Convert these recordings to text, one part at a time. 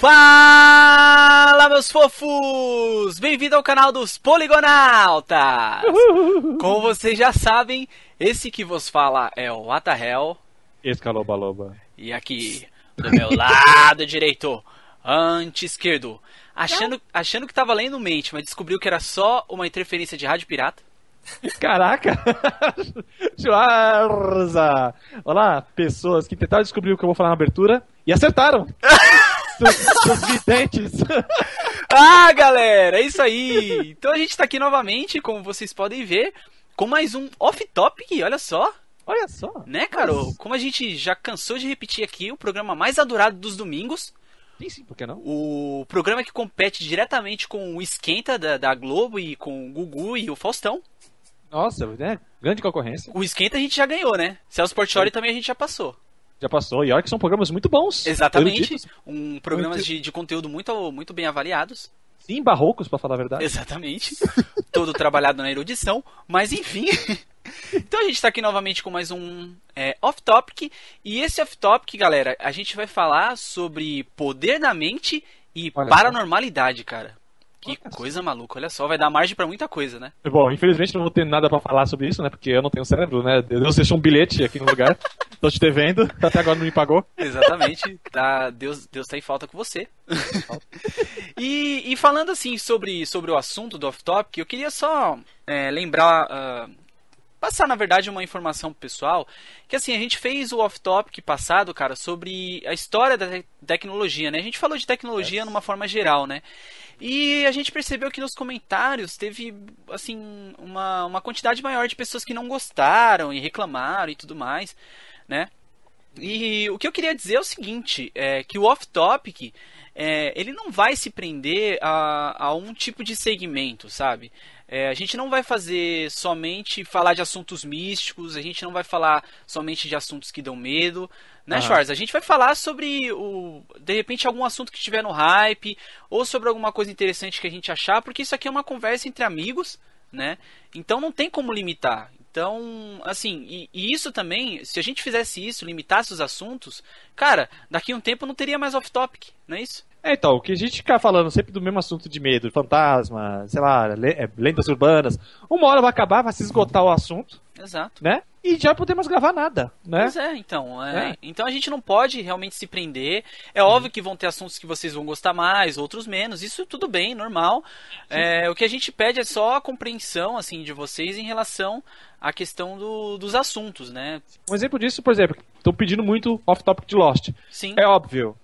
Fala, meus fofos! Bem-vindo ao canal dos Poligonautas! Como vocês já sabem, esse que vos fala é o Atahel. Esse Caloba Loba. E aqui, do meu lado direito, anti-esquerdo, achando, achando que tava lendo mente, mas descobriu que era só uma interferência de rádio pirata. Caraca! Schwarza! Olá, pessoas que tentaram descobrir o que eu vou falar na abertura e acertaram! seus, seus videntes! Ah, galera, é isso aí! Então a gente tá aqui novamente, como vocês podem ver, com mais um off-topic, olha só! Olha só! Né, Carol? Como a gente já cansou de repetir aqui, o programa mais adorado dos domingos. Sim, sim, por que não? O programa que compete diretamente com o Esquenta da, da Globo e com o Gugu e o Faustão. Nossa, né? Grande concorrência. O Esquenta a gente já ganhou, né? Celso Portioli também a gente já passou. Já passou. E olha que são programas muito bons. Exatamente. eruditos. Um programas Muito- de, de conteúdo muito, muito bem avaliados. Sim, barrocos, pra falar a verdade. Exatamente. Todo trabalhado na erudição. Mas enfim. então a gente tá aqui novamente com mais um é, off-topic. E esse off-topic, galera, a gente vai falar sobre poder da mente e Olha paranormalidade, cara. Que coisa maluca, olha só, vai dar margem pra muita coisa, né? Bom, infelizmente não vou ter nada pra falar sobre isso, né? Porque eu não tenho cérebro, né? Deus deixou um bilhete aqui no lugar. Tô te devendo. Até agora não me pagou. Exatamente. Tá, Deus, Deus tá em falta com você. e, e falando assim sobre, sobre o assunto do off-topic, eu queria só é, lembrar. ah, passar, na verdade, uma informação pro pessoal. Que assim, a gente fez o off-topic passado, cara, sobre a história da te- tecnologia, né? A gente falou de tecnologia numa forma geral, né? E a gente percebeu que nos comentários teve, assim, uma, uma quantidade maior de pessoas que não gostaram e reclamaram e tudo mais, né? E o que eu queria dizer é o seguinte, é que o off-topic, é, ele não vai se prender a, a um tipo de segmento, sabe? É, a gente não vai fazer somente falar de assuntos místicos, a gente não vai falar somente de assuntos que dão medo, né, Aham. Schwarz? A gente vai falar sobre, o, de repente, algum assunto que estiver no hype, ou sobre alguma coisa interessante que a gente achar, porque isso aqui é uma conversa entre amigos, né? Então não tem como limitar. Então, assim, e, e isso também, se a gente fizesse isso, limitasse os assuntos, cara, daqui a um tempo não teria mais off-topic, não é isso? É, então, o que a gente fica falando sempre do mesmo assunto de medo, fantasma, sei lá, é, lendas urbanas, uma hora vai acabar, vai se esgotar o assunto, Exato. né? E já podemos gravar nada, né? Pois é, então. é. É. Então a gente não pode realmente se prender. É óbvio que vão ter assuntos que vocês vão gostar mais, outros menos. Isso tudo bem, normal. É, o que a gente pede é só a compreensão assim de vocês em relação à questão do- dos assuntos, né? Um exemplo disso, por exemplo, estão pedindo muito off-topic de Lost. Sim, É óbvio,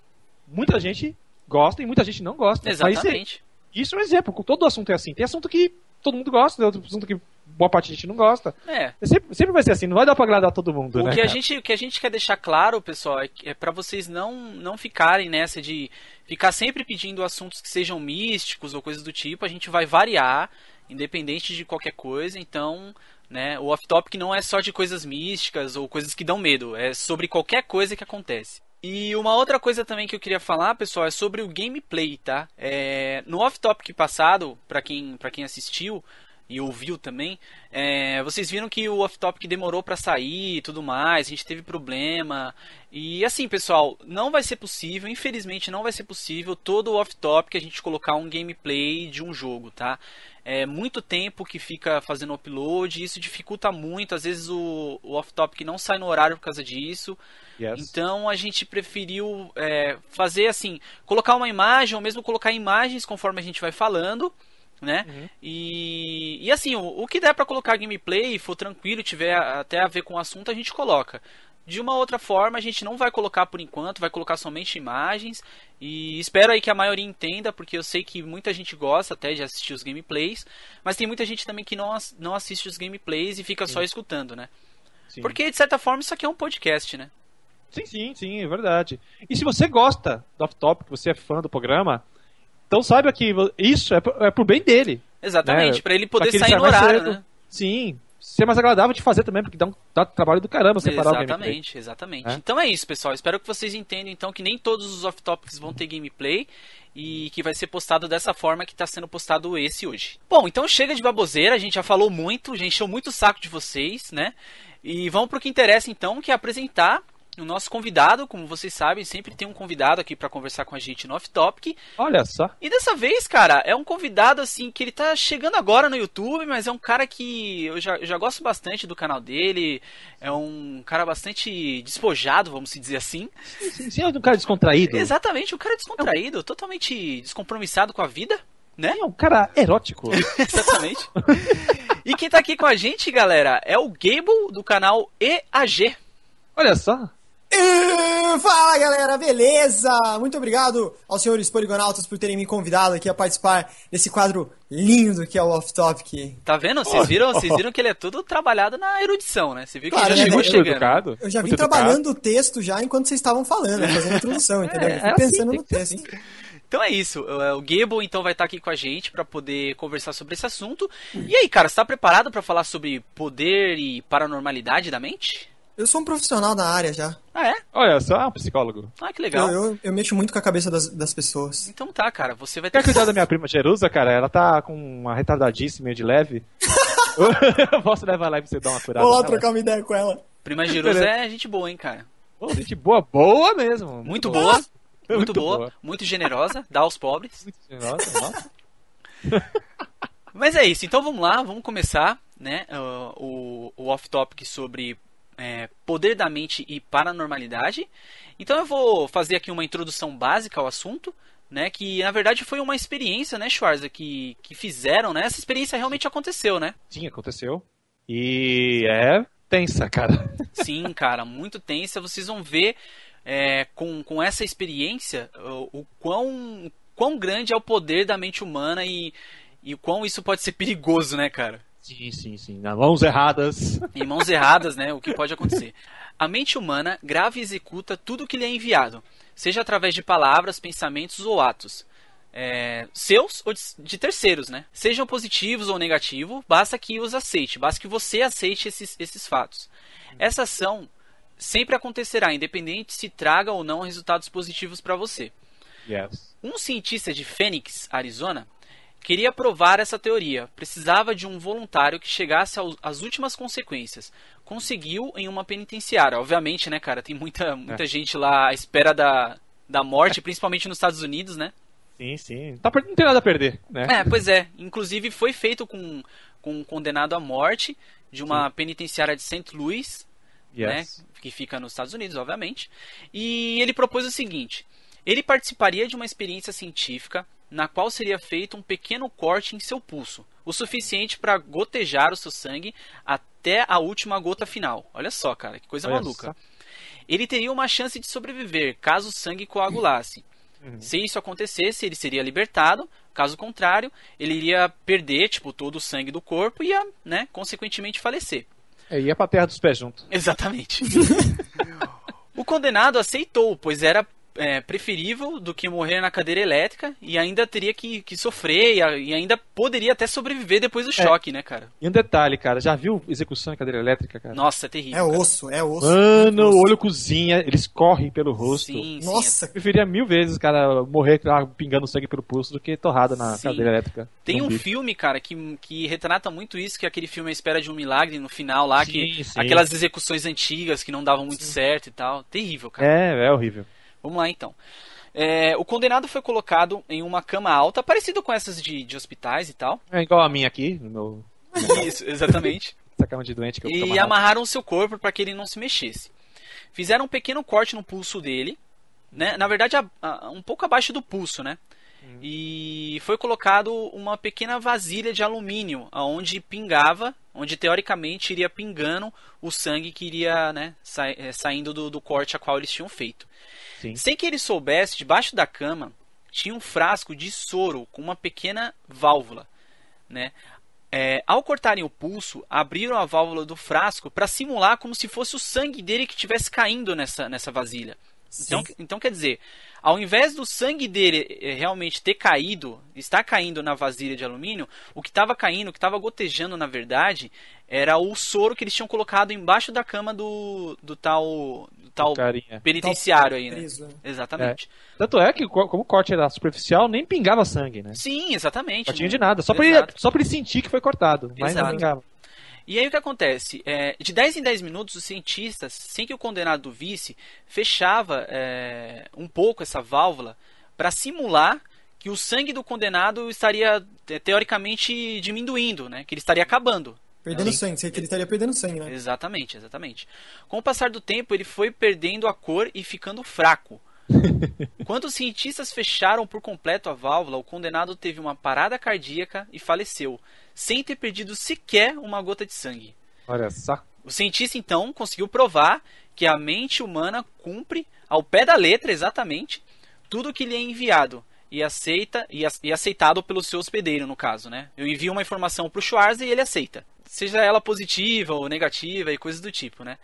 muita gente gosta e muita gente não gosta. Mas exatamente. isso é um exemplo, todo assunto é assim. Tem assunto que todo mundo gosta, tem outro assunto que boa parte da gente não gosta. É. Sempre, sempre vai ser assim, não vai dar pra agradar todo mundo, O né? que, a gente, o que a gente quer deixar claro, pessoal, é, é para vocês não, não ficarem nessa de ficar sempre pedindo assuntos que sejam místicos ou coisas do tipo. A gente vai variar, independente de qualquer coisa. Então, né, o off-topic não é só de coisas místicas ou coisas que dão medo. É sobre qualquer coisa que acontece. E uma outra coisa também que eu queria falar, pessoal, é sobre o gameplay, tá? É, no off-topic passado, para quem, pra quem assistiu e ouviu também, é, vocês viram que o off-topic demorou pra sair e tudo mais, a gente teve problema. E assim, pessoal, não vai ser possível, infelizmente não vai ser possível todo o off-topic a gente colocar um gameplay de um jogo, tá? É muito tempo que fica fazendo upload, isso dificulta muito, às vezes o, o off-topic não sai no horário por causa disso. Yes. Então a gente preferiu é, fazer assim, colocar uma imagem ou mesmo colocar imagens conforme a gente vai falando, né? Uhum. E, e assim, o, o que der pra colocar gameplay, for tranquilo, tiver até a ver com o assunto, a gente coloca. De uma outra forma, a gente não vai colocar por enquanto, vai colocar somente imagens. E espero aí que a maioria entenda, porque eu sei que muita gente gosta até de assistir os gameplays, mas tem muita gente também que não, não assiste os gameplays e fica só escutando, né? Sim. Porque de certa forma isso aqui é um podcast, né? Sim, sim, sim, é verdade. E se você gosta do off-topic, você é fã do programa, então saiba que isso é, pro- é pro bem dele. Exatamente, Né? pra ele poder Pra sair no horário, cedo. né? Sim. Ser mais agradável de fazer também, porque dá um dá trabalho do caramba separar o gameplay. Exatamente, exatamente. É? Então é isso, pessoal. Espero que vocês entendam então que nem todos os off-topics vão ter gameplay e que vai ser postado dessa forma que está sendo postado esse hoje. Bom, então chega de baboseira, a gente já falou muito, já encheu muito o saco de vocês, né? E vamos pro que interessa então, que é apresentar o nosso convidado, como vocês sabem, sempre tem um convidado aqui para conversar com a gente no Off Topic. Olha só. E dessa vez, cara, é um convidado assim que ele tá chegando agora no YouTube, mas é um cara que eu já, eu já gosto bastante do canal dele. É um cara bastante despojado, vamos dizer assim. Sim, sim, é um cara descontraído. Exatamente, um cara descontraído, totalmente descompromissado com a vida, né? É um cara erótico. Exatamente. e quem tá aqui com a gente, galera, é o Gable do canal EAG. Olha só. E Fala galera, beleza? Muito obrigado aos senhores poligonautas por terem me convidado aqui a participar desse quadro lindo que é o Off Topic. Tá vendo? Vocês viram, vocês viram que ele é tudo trabalhado na erudição, né? Você viu que Claro, ele já né? chegou Muito chegando. educado. Eu já vim trabalhando o texto já enquanto vocês estavam falando, né, fazendo a introdução, entendeu? Eu fui é assim, pensando tem no texto. assim. Então é isso. O Gable então vai estar aqui com a gente para poder conversar sobre esse assunto. E aí, cara, você tá preparado para falar sobre poder e paranormalidade da mente? Eu sou um profissional da área já. Ah, é? Olha só, um psicólogo. Ah, que legal. Eu, eu, eu mexo muito com a cabeça das, das pessoas. Então tá, cara, você vai ter Quer cuidar da minha prima Jerusa, cara? Ela tá com uma retardadice meio de leve. Eu posso levar lá pra você dar uma curada. Vou lá trocar uma ideia com ela. Prima Jerusa é gente boa, hein, cara. Pô, gente boa, boa mesmo. Muito boa, muito, Muito boa, boa. muito generosa, dá aos pobres. Muito generosa, nossa. Mas é isso, então vamos lá, vamos começar, né, uh, o, o off-topic sobre é, poder da mente e paranormalidade. Então eu vou fazer aqui uma introdução básica ao assunto, né, que na verdade foi uma experiência, né, Schwarza, que, que fizeram, né, essa experiência realmente aconteceu, né? Sim, aconteceu. E é tensa, cara. Sim, cara, muito tensa. Vocês vão ver é, com, com essa experiência o, o quão, quão grande é o poder da mente humana e, e o quão isso pode ser perigoso, né, cara? Sim, sim, sim. Nas mãos erradas. Em mãos erradas, né? O que pode acontecer. A mente humana grava e executa tudo o que lhe é enviado, seja através de palavras, pensamentos ou atos. É, seus ou de, de terceiros, né? Sejam positivos ou negativos, basta que os aceite, basta que você aceite esses, esses fatos. Essa ação sempre acontecerá, independente se traga ou não resultados positivos para você. Yes. Um cientista de Phoenix, Arizona, queria provar essa teoria. Precisava de um voluntário que chegasse às últimas consequências. Conseguiu em uma penitenciária. Obviamente, né, cara? Tem muita, muita gente lá à espera da, da morte, principalmente nos Estados Unidos, né? Sim, sim. Tá Não tem nada a perder, né? É, pois é. Inclusive foi feito com, com um condenado à morte de uma penitenciária de St. Louis, Yes. né, que fica nos Estados Unidos, obviamente. E ele propôs o seguinte: ele participaria de uma experiência científica na qual seria feito um pequeno corte em seu pulso, o suficiente para gotejar o seu sangue até a última gota final. Olha só, cara, que coisa Olha maluca. só. Ele teria uma chance de sobreviver caso o sangue coagulasse. Uhum. Se isso acontecesse, ele seria libertado. Caso contrário, ele iria perder, tipo, todo o sangue do corpo e ia, né, consequentemente falecer. É, ia pra terra dos pés junto. Exatamente. o condenado aceitou, pois era é, preferível do que morrer na cadeira elétrica e ainda teria que, que sofrer e, e ainda poderia até sobreviver depois do choque, né, cara? E um detalhe, cara, já viu execução em cadeira elétrica, cara? Nossa, é terrível. É cara. osso, é osso. Mano, Osso. o olho cozinha, eles correm pelo rosto. Sim, sim. Nossa, Eu preferia mil vezes, cara, morrer ah, pingando sangue pelo pulso do que torrada na Sim. cadeira elétrica. Tem um Zumbi. filme, cara, que, que retrata muito isso, que é aquele filme A Espera de um Milagre no final lá, que Sim, sim. aquelas execuções antigas que não davam muito certo e tal. Terrível, cara. É, é horrível. Vamos lá então. É, o condenado foi colocado em uma cama alta, parecido com essas de, de hospitais e tal. É igual a minha aqui, no meu, Isso, exatamente. essa cama de doente que eu e amarraram seu corpo para que ele não se mexesse. Fizeram um pequeno corte no pulso dele, né? Na verdade, a- a- um pouco abaixo do pulso, né? E foi colocado uma pequena vasilha de alumínio, aonde pingava, onde teoricamente iria pingando o sangue que iria, né, sa- eh, saindo do, do corte a qual eles tinham feito. Sim. Sem que ele soubesse, debaixo da cama tinha um frasco de soro com uma pequena válvula, né? É, ao cortarem o pulso, abriram a válvula do frasco para simular como se fosse o sangue dele que estivesse caindo nessa, nessa vasilha. Então, então, quer dizer, ao invés do sangue dele eh, realmente ter caído, estar caindo na vasilha de alumínio, o que estava caindo, o que estava gotejando na verdade, era o soro que eles tinham colocado embaixo da cama do, do tal, do tal carinha. penitenciário aí, né? preso, né? Exatamente. Tanto é que, co- como o corte era superficial, nem pingava sangue, né? Sim, exatamente. Não tinha Não- de nada. Só pra, ele, Exato. só pra ele sentir que foi cortado. Mas Exato. não pingava. E aí o que acontece? É, de 10 em 10 minutos, os cientistas, sem que o condenado visse, fechava é, um pouco essa válvula para simular que o sangue do condenado estaria teoricamente diminuindo, né? Que ele estaria acabando. Perdendo Sim. sangue, que ele estaria perdendo sangue, né? Exatamente, exatamente. Com o passar do tempo, ele foi perdendo a cor e ficando fraco. Quando os cientistas fecharam por completo a válvula, o condenado teve uma parada cardíaca e faleceu, sem ter perdido sequer uma gota de sangue. Olha só. O cientista então conseguiu provar que a mente humana cumpre ao pé da letra exatamente tudo que lhe é enviado e aceita e, aceitado pelo seu hospedeiro no caso, né? Eu envio uma informação para o Schwarz e ele aceita seja ela positiva ou negativa e coisas do tipo, né?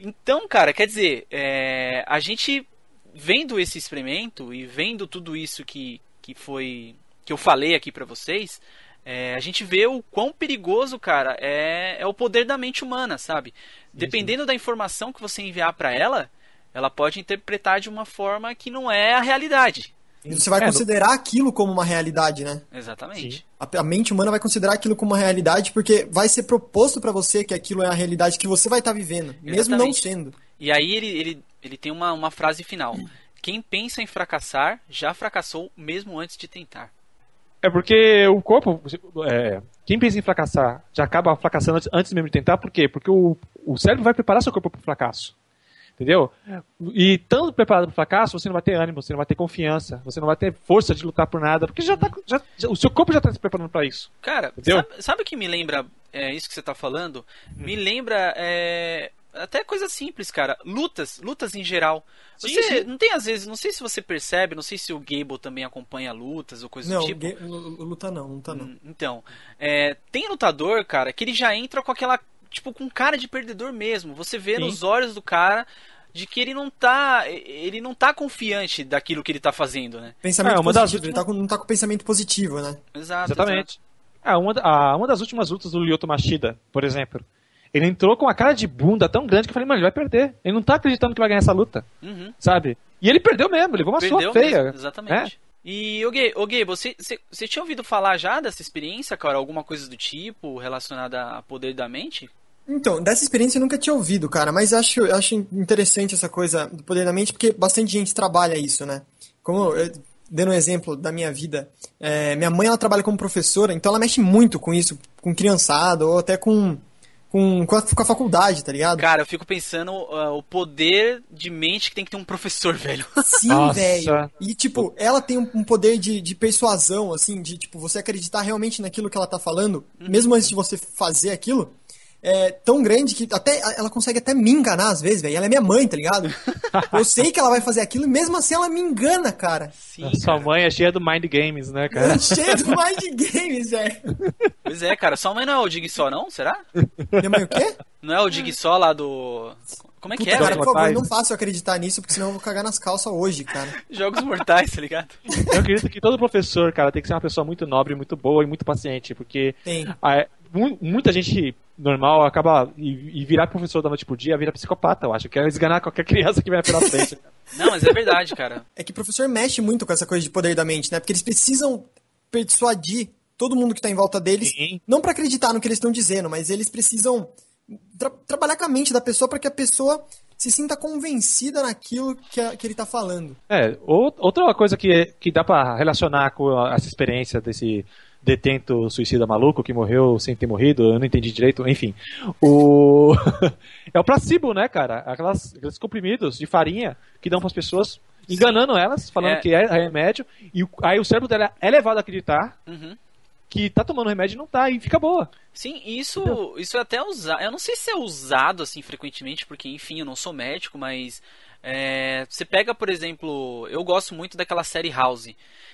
Então, cara, quer dizer, é, a gente vendo esse experimento e vendo tudo isso que, que foi que eu falei aqui para vocês, é, a gente vê o quão perigoso, cara, é, é o poder da mente humana, sabe? Dependendo da informação que você enviar para ela, ela pode interpretar de uma forma que não é a realidade. Você vai é, considerar do... aquilo como uma realidade, né? Exatamente. A, a, mente humana vai considerar aquilo como uma realidade porque vai ser proposto para você que aquilo é a realidade que você vai estar tá vivendo, Exatamente. mesmo não sendo. E aí ele, ele, ele tem uma, uma frase final. Quem pensa em fracassar já fracassou mesmo antes de tentar. É porque o corpo, é, quem pensa em fracassar já acaba fracassando antes mesmo de tentar, por quê? Porque o, o cérebro vai preparar seu corpo para o fracasso. Entendeu? E tanto preparado para o fracasso, você não vai ter ânimo, você não vai ter confiança, você não vai ter força de lutar por nada, porque já tá, já, já o seu corpo já está se preparando para isso. Cara, sabe, sabe, o que me lembra é, isso que você está falando? Me lembra é, até coisa simples, cara. Lutas, lutas em geral. Você sim, sim. não tem às vezes, não sei se você percebe, não sei se o Gable também acompanha lutas ou coisa não, do tipo. Não, luta não, luta não. Hum, então, é, tem lutador, cara, que ele já entra com aquela tipo, com cara de perdedor mesmo. Você vê Sim. nos olhos do cara de que ele não tá ele não tá confiante daquilo que ele tá fazendo, né? Pensamento é, positivo, das... ele tá com, não tá com pensamento positivo, né? Exato. Exatamente. Exato. É, uma, a, uma das últimas lutas do Lyoto Machida, por exemplo, ele entrou com a cara de bunda tão grande que eu falei, mano, ele vai perder. Ele não tá acreditando que vai ganhar essa luta. Uhum. Sabe? E ele perdeu mesmo, levou uma perdeu feia. Mesmo, exatamente. É? E, o Gay, o Gay você, você, você tinha ouvido falar já dessa experiência, cara? Alguma coisa do tipo relacionada a poder da mente? Então, dessa experiência eu nunca tinha ouvido, cara, mas acho, acho interessante essa coisa do poder da mente, porque bastante gente trabalha isso, né? Como, eu, dando um exemplo da minha vida, é, minha mãe ela trabalha como professora, então ela mexe muito com isso, com criançada, ou até com, com, com, a, com a faculdade, tá ligado? Cara, eu fico pensando uh, o poder de mente que tem que ter um professor, velho. Sim, velho. E, tipo, ela tem um, um, poder de, de persuasão, assim, de, tipo, você acreditar realmente naquilo que ela tá falando, uhum. mesmo antes de você fazer aquilo é tão grande que até ela consegue até me enganar às vezes, velho. Ela é minha mãe, tá ligado? Eu sei que ela vai fazer aquilo e mesmo assim ela me engana, cara. Sim, Sua cara. mãe é cheia do mind games, né, cara? É cheia do mind games, velho. Pois é, cara. Sua mãe não é o Dig não? Será? Minha mãe o quê? Não é o Dig lá do. Como é que Puta, é, cara, por favor, não faça eu acreditar nisso, porque senão eu vou cagar nas calças hoje, cara. Jogos mortais, tá ligado? Eu acredito que todo professor, cara, tem que ser uma pessoa muito nobre, muito boa e muito paciente, porque a, muita gente normal acaba e, e, virar professor da noite pro dia vira psicopata, eu acho. Quer esganar qualquer criança que vem pela frente. Não, mas é verdade, cara. É que o professor mexe muito com essa coisa de poder da mente, né? Porque eles precisam persuadir todo mundo que tá em volta deles, Sim. não para acreditar no que eles estão dizendo, mas eles precisam tra trabalhar com a mente da pessoa para que a pessoa se sinta convencida naquilo que, a, que ele tá falando. É, outra coisa que, que dá para relacionar com essa experiência desse detento suicida maluco que morreu sem ter morrido, eu não entendi direito, enfim. O é o placebo, né, cara? Aquelas, aqueles comprimidos de farinha que dão para as pessoas, enganando elas, falando é. que é remédio, e aí o cérebro dela é levado a acreditar uhum. que tá tomando remédio e não tá, e fica boa. Sim, isso, isso é até usado. Eu não sei se é usado assim frequentemente, porque enfim, eu não sou médico, mas é, você pega, por exemplo, eu gosto muito daquela série House.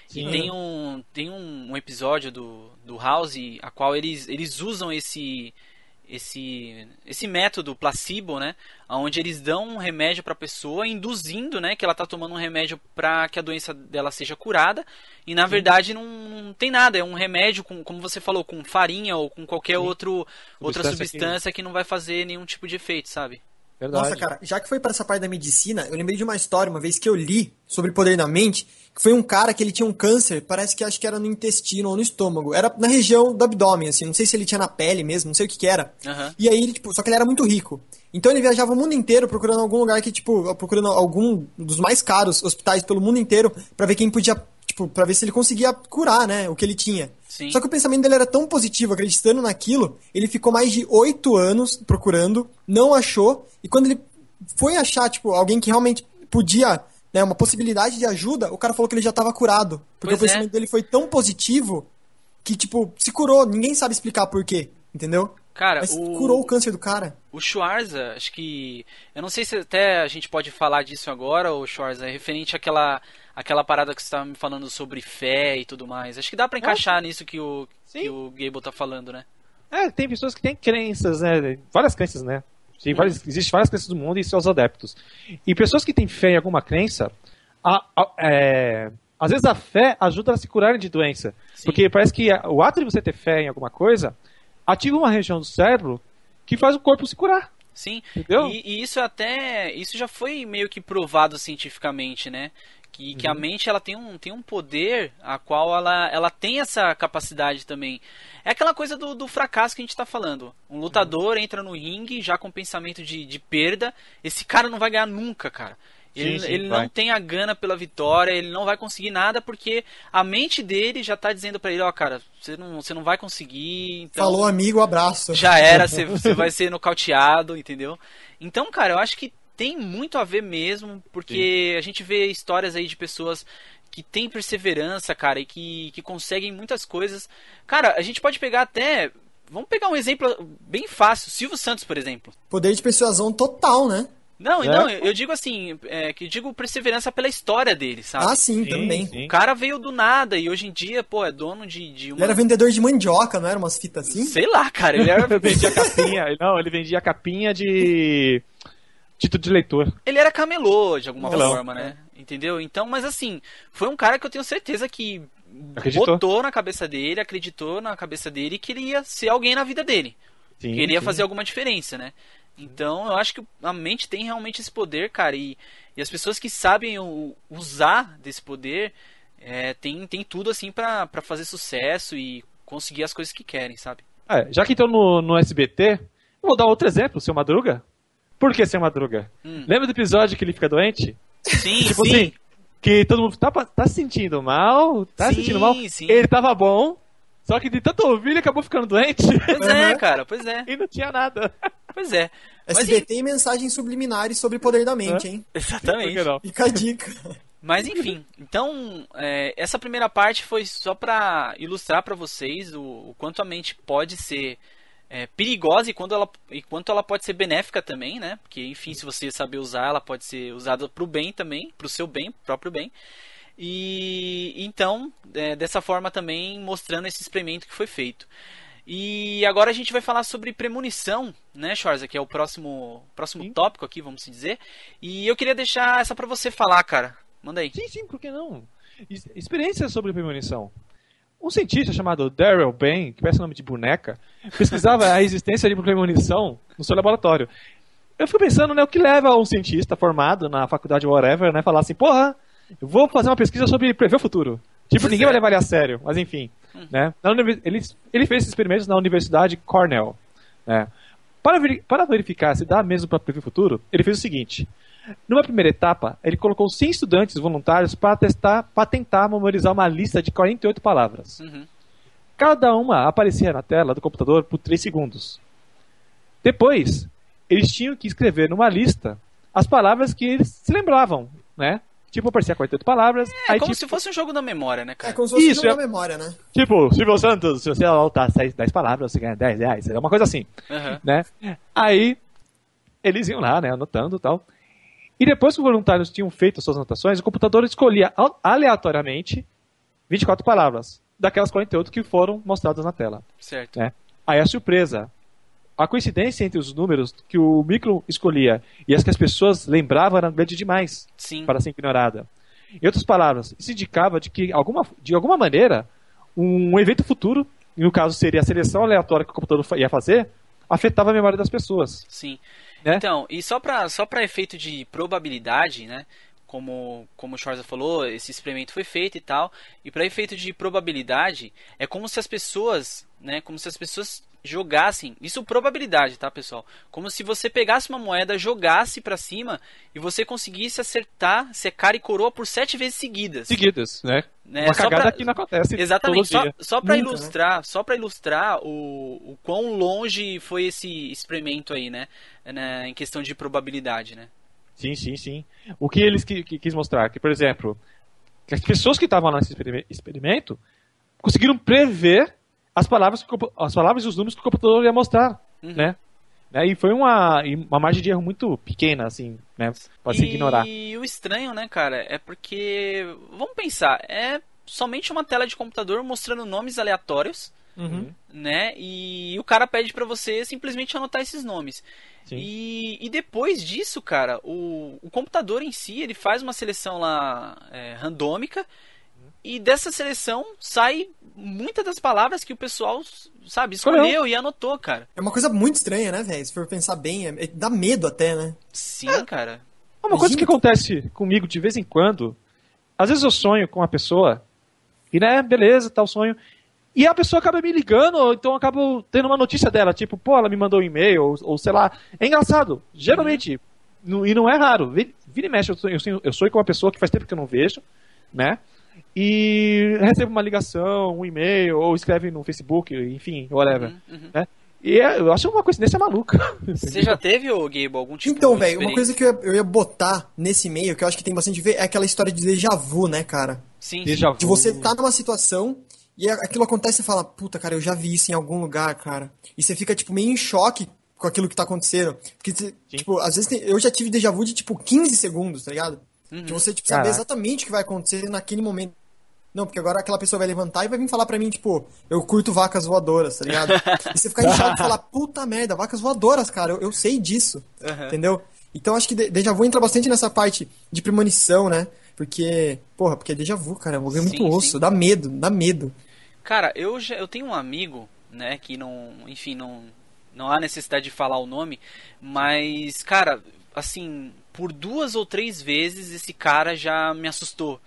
Sim. E tem um, tem um, episódio do, do House a qual eles, eles usam esse esse esse método placebo, né, onde eles dão um remédio para a pessoa, induzindo, né, que ela está tomando um remédio para que a doença dela seja curada, e na Sim. verdade não, não, tem nada, é um remédio com, como você falou, com farinha ou com qualquer outro outra substância que... que não vai fazer nenhum tipo de efeito, sabe? Verdade. Nossa, cara, já que foi pra essa parte da medicina, eu lembrei de uma história, uma vez que eu li sobre poder da mente, que foi um cara que ele tinha um câncer, parece que acho que era no intestino ou no estômago. Era na região do abdômen, assim, não sei se ele tinha na pele mesmo, não sei o que que era. Aham. E aí, ele, tipo, só que ele era muito rico. Então ele viajava o mundo inteiro procurando algum lugar que, tipo, procurando algum dos mais caros hospitais pelo mundo inteiro pra ver quem podia, tipo, pra ver se ele conseguia curar, né, o que ele tinha. Sim. Só que o pensamento dele era tão positivo, acreditando naquilo, ele ficou mais de oito anos procurando, não achou, e quando ele foi achar, tipo, alguém que realmente podia, né, uma possibilidade de ajuda, o cara falou que ele já tava curado. Porque Pois o é. pensamento dele foi tão positivo que, tipo, se curou, ninguém sabe explicar por quê, entendeu? Cara, Mas o, curou o câncer do cara. o Schwarza, acho que. Eu não sei se até a gente pode falar disso agora, o Schwarza, referente àquela, àquela parada que você estava me falando sobre fé e tudo mais. Acho que dá pra encaixar nisso que o, Sim. que o Gable tá falando, né? É, tem pessoas que têm crenças, né? Várias crenças, né? Tem várias, Existem várias crenças do mundo e seus adeptos. E pessoas que têm fé em alguma crença, a- a- é, às vezes a fé ajuda a se curarem de doença. Sim. Porque parece que o ato de você ter fé em alguma coisa ativa uma região do cérebro que faz o corpo se curar. Sim. E, e isso até. Isso já foi meio que provado cientificamente, né? Que, que a mente ela tem um, tem um poder a qual ela, ela tem essa capacidade também. É aquela coisa do, do fracasso que a gente tá falando. Um lutador entra no ringue já com pensamento de, de perda. Esse cara não vai ganhar nunca, cara. Ele, Sim, sim, ele não tem a gana pela vitória, ele não vai conseguir nada porque a mente dele já tá dizendo pra ele, ó, cara, você não, você não vai conseguir. Então Falou, amigo, abraço. já era, você, você vai ser nocauteado, entendeu? Então, cara, eu acho que tem muito a ver mesmo, porque a gente vê histórias aí de pessoas que têm perseverança, cara, e que, que conseguem muitas coisas. Cara, a gente pode pegar até. Vamos pegar um exemplo bem fácil. Silvio Santos, por exemplo. Poder de persuasão total, né? Não, É. não, eu digo assim, é, que eu digo perseverança pela história dele, sabe? Ah, sim, também. sim. O cara veio do nada e hoje em dia, pô, é dono de, de uma. Ele era vendedor de mandioca, não era umas fitas assim? Sei lá, cara, ele era Ele vendia capinha. Não, ele vendia capinha de. Título de leitor. ele era camelô de alguma forma, né? Entendeu? Então, mas assim, foi um cara que eu tenho certeza que Acreditou. botou na cabeça dele, acreditou na cabeça dele que ele ia ser alguém na vida dele. Sim, que ele ia sim. fazer alguma diferença, né? Então, eu acho que a mente tem realmente esse poder, cara, e, e as pessoas que sabem o- usar desse poder é, tem, tem tudo assim pra pra fazer sucesso e conseguir as coisas que querem, sabe? É, já que estou no, no SBT, eu vou dar outro exemplo, seu Madruga. Por que seu Madruga? Hum. Lembra do episódio que ele fica doente? Sim, Tipo sim. assim, que todo mundo tá, tá se sentindo mal, tá se Sim, sentindo mal. sim. Ele tava bom, só que de tanto ouvir ele acabou ficando doente Pois é, Uhum. cara, pois é. e não tinha nada. Pois é. Mas, SBT e mensagens subliminares sobre poder da mente, hein? Exatamente. Fica a dica. Mas enfim, então é, essa primeira parte foi só pra ilustrar pra vocês o, o quanto a mente pode ser é, perigosa e quanto, ela, e quanto ela pode ser benéfica também, né? Porque enfim, se você saber usar, ela pode ser usada pro bem também, pro seu bem, pro próprio bem. E então, é, dessa forma também mostrando esse experimento que foi feito. E agora a gente vai falar sobre premonição, né, Schwarza, que é o próximo, próximo Sim. tópico aqui, vamos dizer. E eu queria deixar essa pra você falar, cara. Manda aí. Sim, sim, por que não? Experiência sobre premonição. Um cientista chamado Daryl Bain, que parece nome de boneca, pesquisava a existência de premonição no seu laboratório. Eu fico pensando, né, o que leva um cientista formado na faculdade whatever, né, falar assim, porra, eu vou fazer uma pesquisa sobre prever o futuro. Tipo, ninguém vai levar ele a sério, mas enfim. Né? Ele, ele fez esses experimentos na Universidade Cornell. Né? Para, veri- para verificar se dá mesmo para prever o futuro, ele fez o seguinte. Numa primeira etapa, ele colocou 100 estudantes voluntários para testar, para tentar memorizar uma lista de 48 palavras. Uhum. Cada uma aparecia na tela do computador por 3 segundos. Depois, eles tinham que escrever numa lista as palavras que eles se lembravam, né? Tipo, aparecia 48 palavras. É aí, como tipo, se fosse um jogo da memória, né, É cara? como se fosse Isso, um jogo é- da memória, né? tipo, Silvio Santos, se você anotar 10 10 palavras, você ganha 10 reais. É uma coisa assim, Aham. né? Aí, eles iam lá, né, anotando e tal. E depois que os voluntários tinham feito as suas anotações, o computador escolhia al- aleatoriamente 24 palavras, daquelas 48 que foram mostradas na tela. Certo. né? Aí a surpresa. A coincidência entre os números que o micro escolhia e as que as pessoas lembravam era grande demais Sim. para ser ignorada. Em outras palavras, isso indicava de que, alguma, de alguma maneira, um evento futuro, no caso seria a seleção aleatória que o computador ia fazer, afetava a memória das pessoas. Sim. Né? Então, e só para só efeito de probabilidade, né? Como, como o Schwarzer falou, esse experimento foi feito e tal. E para efeito de probabilidade, é como se as pessoas, né? Como se as pessoas jogassem, isso probabilidade, tá, pessoal? Como se você pegasse uma moeda, jogasse para cima e você conseguisse acertar, secar e coroa por sete vezes seguidas. Seguidas, né? né? Uma Só cagada pra- que não acontece Exatamente, só, dia. só para né? ilustrar, só para ilustrar o, o quão longe foi esse experimento aí, né? né, Em questão de probabilidade, né? Sim, sim, sim. O que eles qui- qui- quis mostrar? Que, por exemplo, que as pessoas que estavam nesse experime- experimento conseguiram prever as palavras, que as palavras e os números que o computador ia mostrar, Uhum. né? Né, E foi uma, e uma margem de erro muito pequena, assim, né? Pra se e ignorar. o estranho, né, cara, é porque vamos pensar, é somente uma tela de computador mostrando nomes aleatórios, Uhum. né? E o cara pede pra você simplesmente anotar esses nomes. Sim. E, e depois disso, cara, o, o computador em si, ele faz uma seleção lá é, randômica e dessa seleção sai muitas das palavras que o pessoal, sabe, escolheu e anotou, cara. É uma coisa muito estranha, né, velho? Se for pensar bem, é- é- dá medo até, né? Sim, cara. Uma coisa que Imagina- acontece comigo de vez em quando, às vezes eu sonho com uma pessoa, e né, beleza, tal sonho, e a pessoa acaba me ligando, ou então eu acabo tendo uma notícia dela, tipo, pô, ela me mandou um e-mail, ou, ou sei lá. É engraçado, geralmente, no- e não é raro, vi- vira e mexe, eu, sonho, eu sonho com uma pessoa que faz tempo que eu não vejo, né? E recebo uma ligação, um e-mail, ou escreve no Facebook, enfim, whatever. Uhum, uhum. Né? E é- eu acho uma coincidência maluca. Você já teve, ô Gable, algum tipo Então, de velho, uma coisa que eu ia, eu ia botar nesse e-mail, que eu acho que tem bastante a ver, é aquela história de déjà vu, né, cara? Sim, Déjà sim. De você tá numa situação e aquilo acontece e você fala, puta, cara, eu já vi isso em algum lugar, cara. E você fica, tipo, meio em choque com aquilo que tá acontecendo. Porque, você, tipo, às vezes tem- eu já tive déjà vu de, tipo, 15 segundos, tá ligado? Uhum. De você, tipo, saber Caraca. exatamente o que vai acontecer naquele momento. Não, porque agora aquela pessoa vai levantar e vai vir falar pra mim, tipo, eu curto vacas voadoras, tá ligado? e você ficar choque e falar, puta merda, vacas voadoras, cara, eu, eu sei disso. Aham. Entendeu? Então acho que de- déjà vu entra bastante nessa parte de premonição, né? Porque, porra, porque é déjà vu, cara, é um bagulho muito osso, sim. dá medo, dá medo. Cara, eu, já, eu tenho um amigo, né, que não, enfim, não, não há necessidade de falar o nome, mas, cara, assim, por duas ou três vezes esse cara já me assustou.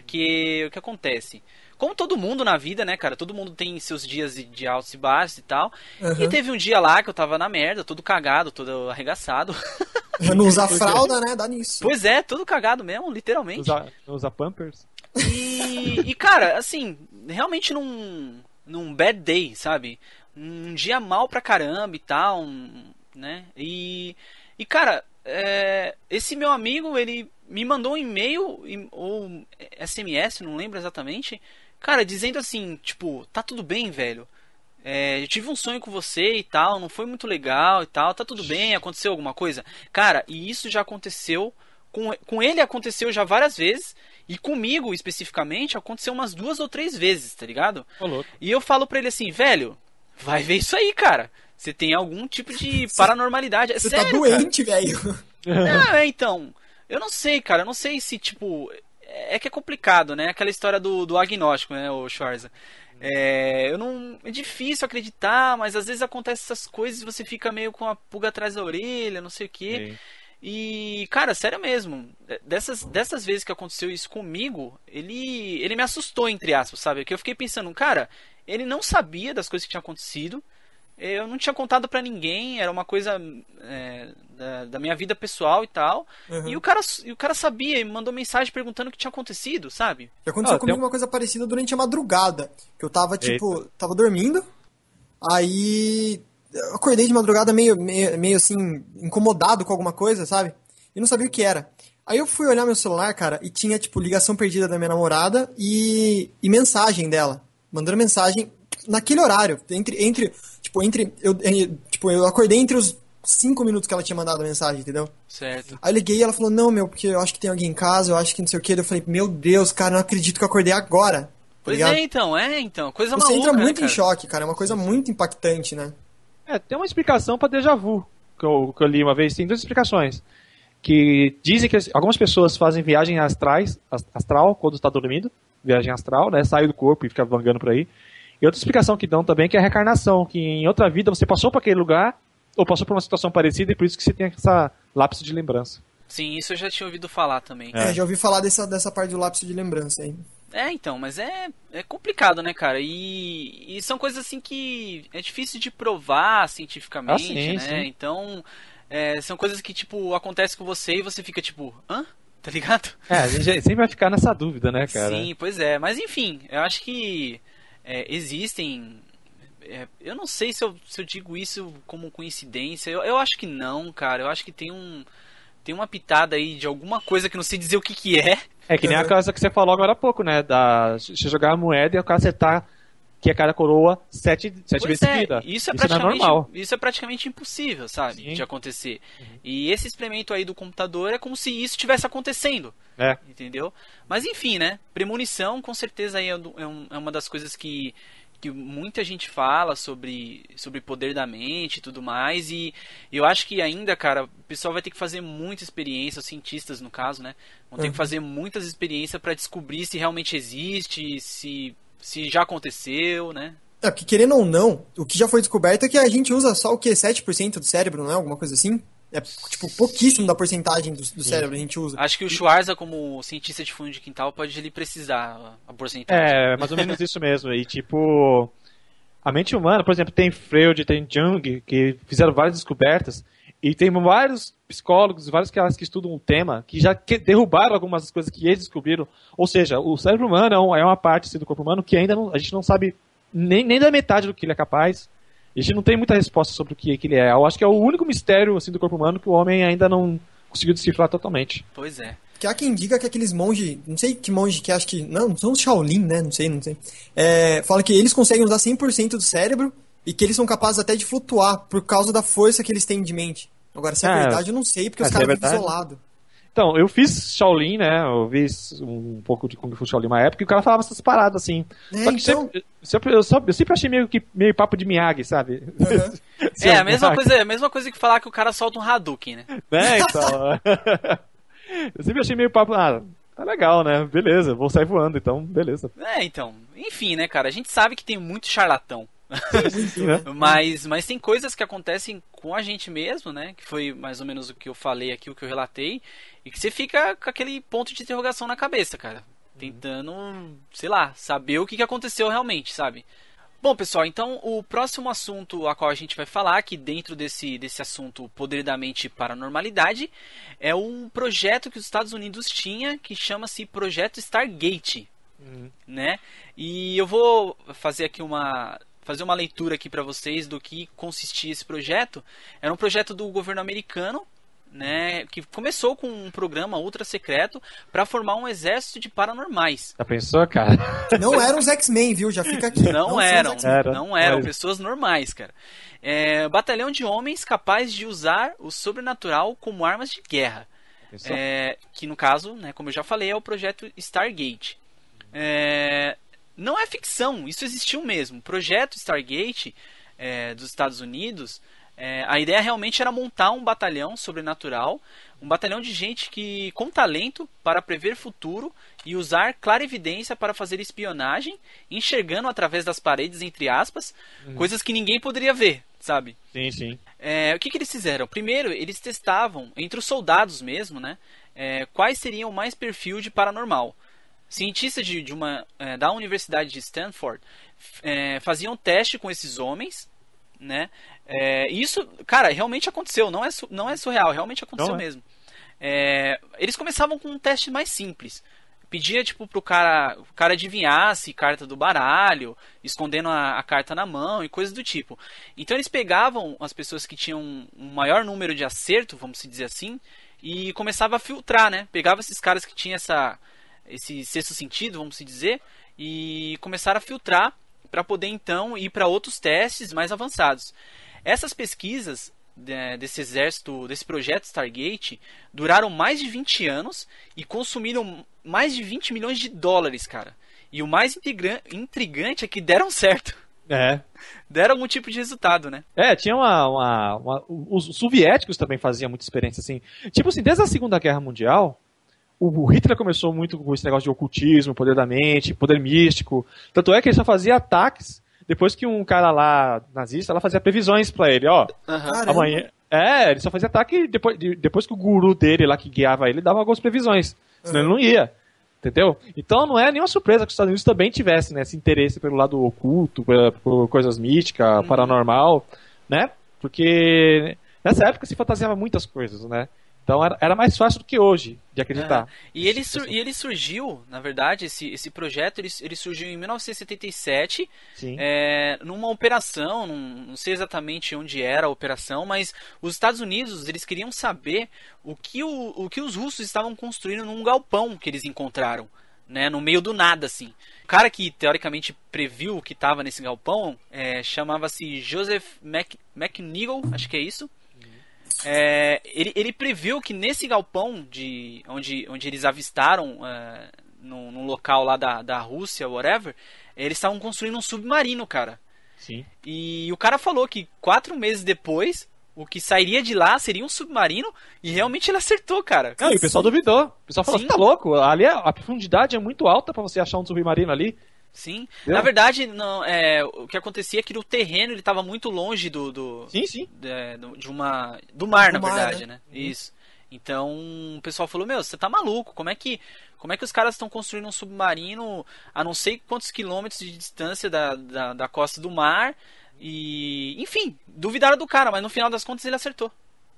Porque o que acontece? Como todo mundo na vida, né, cara? Todo mundo tem seus dias de- de altos e baixos e tal. E Aham. teve um dia lá que eu tava na merda, todo cagado, todo arregaçado. Não usar fralda, né? Dá nisso. pois é, todo cagado mesmo, literalmente. Usa, usa Pampers. E, e, cara, assim, realmente num, num bad day, sabe? Um dia mal pra caramba e tal, um, né? E, e cara, é, esse meu amigo, ele me mandou um e-mail ou SMS, não lembro exatamente, cara, dizendo assim, tipo, tá tudo bem, velho. É, eu tive um sonho com você e tal, não foi muito legal e tal, tá tudo bem, aconteceu alguma coisa? Cara, e isso já aconteceu, com, com ele aconteceu já várias vezes, e comigo especificamente aconteceu umas duas ou três vezes, tá ligado? Ô, louco. E eu falo pra ele assim, velho, vai ver isso aí, cara. Você tem algum tipo de paranormalidade. É Você sério, tá doente, velho. Não, é, então. Eu não sei, cara. Eu não sei se, tipo. É que é complicado, né? Aquela história do, do agnóstico, né, o Schwarza. É, eu não. É difícil acreditar, mas às vezes acontecem essas coisas e você fica meio com a pulga atrás da orelha, não sei o quê. Sim. E, cara, sério mesmo, dessas, dessas vezes que aconteceu isso comigo, ele, ele me assustou, entre aspas, sabe? Que eu fiquei pensando, cara, ele não sabia das coisas que tinham acontecido, eu não tinha contado pra ninguém, era uma coisa é, da, da minha vida pessoal e tal, Uhum. e, o cara, e o cara sabia e me mandou mensagem perguntando o que tinha acontecido, sabe? Já aconteceu Ah, comigo tem um- uma coisa parecida durante a madrugada. Que eu tava, tipo, tava dormindo. Aí. Eu acordei de madrugada meio, meio, meio assim, incomodado com alguma coisa, sabe? E não sabia o que era. Aí eu fui olhar meu celular, cara, e tinha, tipo, ligação perdida da minha namorada e, e mensagem dela. Mandando mensagem naquele horário. Entre. entre tipo, entre. Eu, eh, tipo, eu acordei entre os cinco minutos que ela tinha mandado a mensagem, entendeu? Certo. Aí eu liguei e ela falou, não, meu, porque eu acho que tem alguém em casa, eu acho que não sei o que. Eu falei, meu Deus, cara, não acredito que eu acordei agora. Tá Pois ligado? é, então, é, então. Coisa Você maluca, entra né, muito em cara? choque, cara. É uma coisa muito impactante, né? É, tem uma explicação para déjà vu que eu, que eu li uma vez. Tem duas explicações. Que dizem que as- algumas pessoas fazem viagem astrais, as- astral quando está dormindo, viagem astral, né? Sai do corpo e fica vagando por aí. E outra explicação que dão também é que é a reencarnação, que em outra vida você passou por aquele lugar ou passou por uma situação parecida e por isso que você tem essa lápis de lembrança. Sim, isso eu já tinha ouvido falar também. É, já ouvi falar dessa, dessa parte do lápis de lembrança aí. É, então, mas é, é complicado, né, cara? E, e são coisas assim que é difícil de provar cientificamente, Ah, sim, né? sim. Então, é, são coisas que, tipo, acontecem com você e você fica tipo, hã? Tá ligado? É, a gente sempre vai ficar nessa dúvida, né, cara? Sim, pois é. Mas enfim, eu acho que é, existem. É, eu não sei se eu, se eu digo isso como coincidência. Eu, eu acho que não, cara. Eu acho que tem um. Tem uma pitada aí de alguma coisa que não sei dizer o que, que é. É que nem a coisa que você falou agora há pouco, né? Da, você jogar a moeda e o cara acertar que a cara coroa sete, sete Pois vezes é, seguida. isso é não é praticamente normal. isso é praticamente impossível, sabe, Sim. Uhum. de acontecer. E esse experimento aí do computador é como se isso estivesse acontecendo. É. Entendeu? Mas enfim, né? Premonição com certeza aí é, é um- é uma das coisas que, que muita gente fala sobre, sobre poder da mente e tudo mais. E eu acho que ainda, cara, o pessoal vai ter que fazer muita experiência, os cientistas no caso, né? Vão ter Uhum. que fazer muitas experiências para descobrir se realmente existe, se, se já aconteceu, né? É, porque querendo ou não, o que já foi descoberto é que a gente usa só o que? 7% do cérebro, não é? Alguma coisa assim? É tipo pouquíssimo da porcentagem do, do cérebro a gente usa. Acho que o Schwarza, como cientista de fundo de quintal, pode ele precisar a porcentagem. É, mais ou menos isso mesmo. E tipo, a mente humana, por exemplo, tem Freud, tem Jung, que fizeram várias descobertas, e tem vários psicólogos, vários caras que estudam o tema, que já que- derrubaram algumas das coisas que eles descobriram. Ou seja, o cérebro humano é um- é uma parte assim, do corpo humano que ainda não- a gente não sabe nem, nem da metade do que ele é capaz. A gente não tem muita resposta sobre o que, que ele é. Eu acho que é o único mistério assim, do corpo humano que o homem ainda não conseguiu decifrar totalmente. Pois é. Que há quem diga que aqueles monges, não sei que monge que acho que. Não, são os Shaolin, né? Não sei, não sei. É, fala que eles conseguem usar 100% do cérebro e que eles são capazes até de flutuar por causa da força que eles têm de mente. Agora, se é, É. verdade, eu não sei, porque É, os é caras vivem verdade. isolados. Então, eu fiz Shaolin, né? Eu fiz um pouco de Kung Fu Shaolin uma época e o cara falava essas paradas assim. É, Só que então- sempre- sempre- eu, só- eu sempre achei meio que meio papo de Miyagi, sabe? Seu É, a mesma coisa, a mesma coisa que falar que o cara solta um Hadouken, né? Né, então. eu sempre achei meio papo. Ah, tá legal, né? Beleza, vou sair voando, então, beleza. É, então. Enfim, né, cara? A gente sabe que tem muito charlatão. Né? Mas, mas tem coisas que acontecem com a gente mesmo, né? Que foi mais ou menos o que eu falei aqui, o que eu relatei. E que você fica com aquele ponto de interrogação na cabeça, cara. Tentando, sei lá, saber o que que aconteceu realmente, sabe? Bom, pessoal, então o próximo assunto a qual a gente vai falar, que dentro desse, desse assunto Poder da Mente Paranormalidade, é um projeto que os Estados Unidos tinha que chama-se Projeto Stargate né? E eu vou fazer aqui uma fazer uma leitura aqui para vocês do que consistia esse projeto. Era um projeto do governo americano, né, que começou com um programa ultra secreto para formar um exército de paranormais. Já pensou, cara? Não eram os X-Men, viu? Já fica aqui. Não, os eram. Era, não eram mas- pessoas normais, cara. É, batalhão de homens capazes de usar o sobrenatural como armas de guerra. É, que no caso, né, como eu já falei, é o projeto Stargate. É, não é ficção, isso existiu mesmo. O projeto Stargate é, dos Estados Unidos, é, a ideia realmente era montar um batalhão sobrenatural, um batalhão de gente que com talento para prever futuro e usar clarividência para fazer espionagem, enxergando através das paredes, entre aspas, coisas que ninguém poderia ver, sabe? Sim, sim. É, o que, que eles fizeram? Primeiro, eles testavam, entre os soldados mesmo, né? é, quais seriam mais perfil de paranormal. Cientistas de, de uma, é, da Universidade de Stanford é, faziam teste com esses homens, né? É, isso, cara, realmente aconteceu, não é, não é surreal, realmente aconteceu é. mesmo. É, eles começavam com um teste mais simples. Pedia, tipo, pro cara, o cara adivinhasse carta do baralho, escondendo a, a carta na mão e coisas do tipo. Então eles pegavam as pessoas que tinham um maior número de acerto, vamos dizer assim, e começava a filtrar, né? Pegava esses caras que tinham essa, esse sexto sentido, vamos se dizer, e começaram a filtrar para poder então ir para outros testes mais avançados. Essas pesquisas né, desse exército, desse projeto Stargate, duraram mais de 20 anos e consumiram mais de 20 milhões de dólares, cara. E o mais intrigan- intrigante é que deram certo. É. Deram algum tipo de resultado, né? É, tinha uma, uma- uma- Os soviéticos também faziam muita experiência assim. Tipo assim, desde a Segunda Guerra Mundial, o Hitler começou muito com esse negócio de ocultismo, poder da mente, poder místico. Tanto é que ele só fazia ataques depois que um cara lá, nazista, ela fazia previsões pra ele, ó. Aham. Amanhã. É, ele só fazia ataque depois, de- depois que o guru dele lá que guiava ele dava algumas previsões. Senão ele não ia. Entendeu? Então não é nenhuma surpresa que os Estados Unidos também tivessem né, esse interesse pelo lado oculto, por, por coisas místicas, paranormal, né? Porque nessa época se fantasiava muitas coisas, né? Então era, era mais fácil do que hoje de acreditar. E ele, e ele surgiu, na verdade, esse, esse projeto ele, ele surgiu em 1977 Sim. é, numa operação, não, não sei exatamente onde era a operação, mas os Estados Unidos eles queriam saber o que, o, o que os russos estavam construindo num galpão que eles encontraram, né, no meio do nada, assim. O cara que teoricamente previu o que estava nesse galpão é, chamava-se Joseph Mac, acho que é isso. É, ele, ele previu que nesse galpão de onde, onde eles avistaram é, num, num local lá da, da Rússia, whatever, eles estavam construindo um submarino, cara. Sim. E o cara falou que quatro meses depois, o que sairia de lá seria um submarino, e realmente ele acertou, cara. Não, e o pessoal duvidou. O pessoal falou, Sim. você tá louco? Ali a, a profundidade é muito alta pra você achar um submarino ali. Sim. Na verdade, não, é, o que acontecia é que o terreno ele estava muito longe do, do, Sim, sim. é, do- de uma do mar, Do na mar, verdade, né? né? Isso. Então, o pessoal falou: "Meu, você tá maluco? Como é que como é que os caras estão construindo um submarino a não sei quantos quilômetros de distância da, da, da costa do mar?" E, enfim, duvidaram do cara, mas no final das contas ele acertou.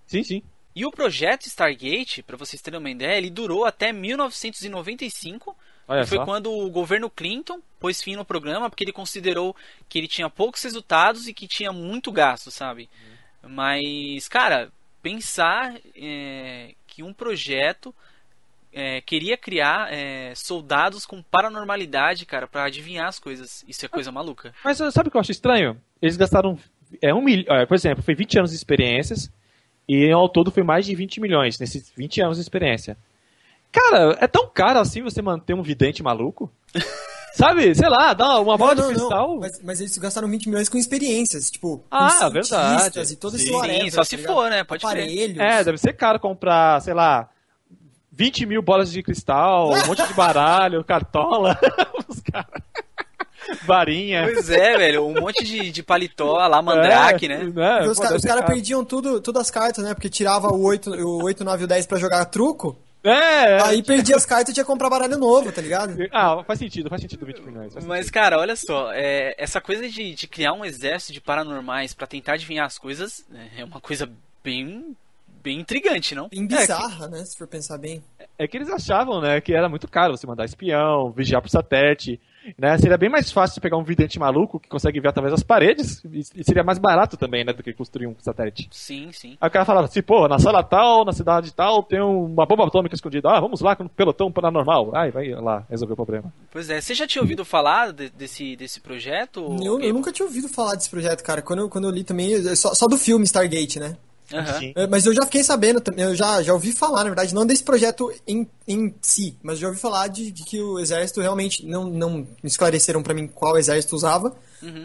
Sim, sim. E o projeto Stargate, para vocês terem uma ideia, ele durou até 1995, Olha que foi só. quando o governo Clinton pôs fim no programa, porque ele considerou que ele tinha poucos resultados e que tinha muito gasto, sabe? Mas, cara, pensar é, que um projeto é, queria criar é, soldados com paranormalidade, cara, pra adivinhar as coisas. Isso é coisa maluca. Mas sabe o que eu acho estranho? Eles gastaram, é, um milhão, por exemplo, foi 20 anos de experiências e ao todo foi mais de 20 milhões nesses 20 anos de experiência. Cara, é tão caro assim você manter um vidente maluco? Sabe, sei lá, dá uma bola Não, de não, cristal. não. Mas, mas eles gastaram 20 milhões com experiências, tipo, Ah, com verdade. e todo esse Sim, whatever, só se tá ligado? for, né? Pode. Aparelhos. É, deve ser caro comprar, sei lá, 20 mil bolas de cristal, um monte de baralho, cartola, os caras. Varinha. Pois é, velho, um monte de, de paletó lá, mandrake, É, né? né? Os ca- os caras perdiam tudo, todas as cartas, né? Porque tirava o 8, o 8 9 e o 10 pra jogar truco, É, aí perdia as cartas e tinha que comprar baralho novo, tá ligado? Ah, faz sentido, faz sentido 20 milhões. faz Mas, sentido. cara, olha só, é, essa coisa de, de criar um exército de paranormais pra tentar adivinhar as coisas é uma coisa bem, bem intrigante, não? Bem bizarra, né? Se for pensar bem. É que eles achavam, né, que era muito caro você mandar espião, vigiar pro satélite, né? Seria bem mais fácil pegar um vidente maluco que consegue ver através das paredes e seria mais barato também, né, do que construir um satélite. Sim, sim. Aí o cara falava assim, pô, na sala tal, na cidade tal, tem uma bomba atômica escondida. Ah, vamos lá com um pelotão paranormal. Ai, vai lá resolver o problema. Pois é, você já tinha ouvido falar de- desse, desse projeto? Eu, eu nunca tinha ouvido falar desse projeto, cara. Quando eu, quando eu li também, só, só do filme Stargate, né? Sim. É, Mas eu já fiquei sabendo, também, eu já, já ouvi falar, na verdade, não desse projeto em, em si, mas já ouvi falar de, de que o exército realmente, não, não esclareceram pra mim qual exército usava,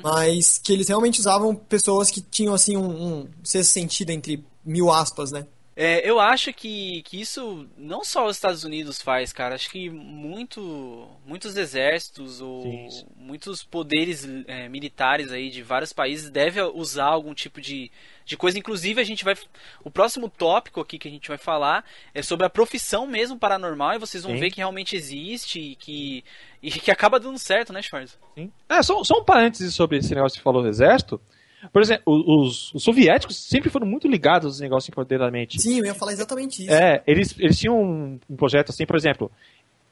mas que eles realmente usavam pessoas que tinham, assim, um, um sexto sentido entre mil aspas, né? É, eu acho que, que isso não só os Estados Unidos faz, cara. Acho que muito, muitos exércitos ou Sim, sim. muitos poderes é, militares aí de vários países devem usar algum tipo de, de coisa. Inclusive, a gente vai. O próximo tópico aqui que a gente vai falar é sobre a profissão mesmo paranormal. E vocês vão Sim. ver que realmente existe e que, e que acaba dando certo, né, Schwarz? Sim. É, só, só um parênteses sobre esse negócio que você falou do exército. Por exemplo, os, os soviéticos sempre foram muito ligados aos negócios empoderamento. Sim, eu ia falar exatamente isso. É, eles, eles tinham um, um projeto assim, por exemplo,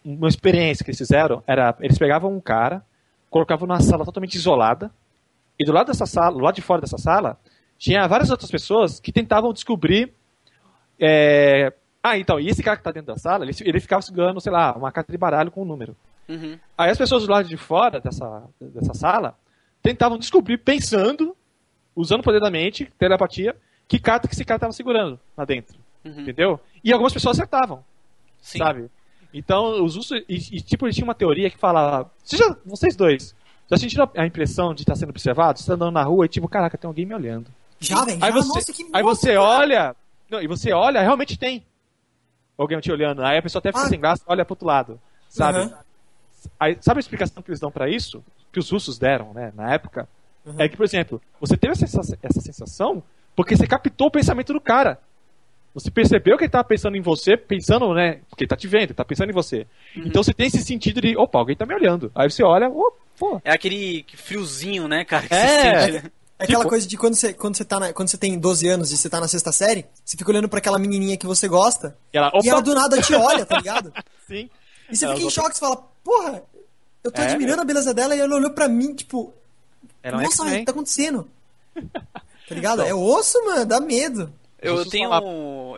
uma experiência que eles fizeram era, eles pegavam um cara, colocavam numa sala totalmente isolada, e do lado dessa sala, do lado de fora dessa sala, tinha várias outras pessoas que tentavam descobrir. é, Ah, então, e esse cara que tá dentro da sala, ele, ele ficava segurando, sei lá, uma carta de baralho com um número. Uhum. Aí as pessoas do lado de fora dessa, dessa sala tentavam descobrir, pensando, usando o poder da mente, telepatia, que carta que esse cara estava segurando lá dentro. Uhum. Entendeu? E algumas pessoas acertavam, Sim. sabe? Então, os russos. E, e, tipo, eles tinham uma teoria que falava. Vocês, já- vocês dois, já sentiram a impressão de estar sendo observado? Você tá andando na rua e, tipo, caraca, tem alguém me olhando. Já, velho? Aí você, Nossa, que aí você olha. Não, e você olha, realmente tem. Alguém te olhando. Aí a pessoa até fica Ah. sem graça, olha pro outro lado. Sabe? Aham. Aí, sabe a explicação que eles dão pra isso? Que os russos deram, né, na época? é que, por exemplo, você teve essa, essa sensação porque você captou o pensamento do cara. Você percebeu que ele tava pensando em você, pensando, né? Porque ele tá te vendo, ele tá pensando em você. Então você tem esse sentido de, opa, alguém tá me olhando. Aí você olha, oh, pô. É aquele friozinho, né, cara? Que É. você sente, né? É aquela Tipo- coisa de quando você, quando, você tá na- quando você tem 12 anos e você tá na sexta série, você fica olhando pra aquela menininha que você gosta, E ela, e ela do nada te olha, tá ligado? sim. E você Ela fica em choque, você fala, porra, eu tô É. admirando a beleza dela e ela olhou pra mim, tipo, Ela é nossa, o X-Men. que tá acontecendo? Tá ligado? É osso, mano, dá medo. Eu tenho, falar.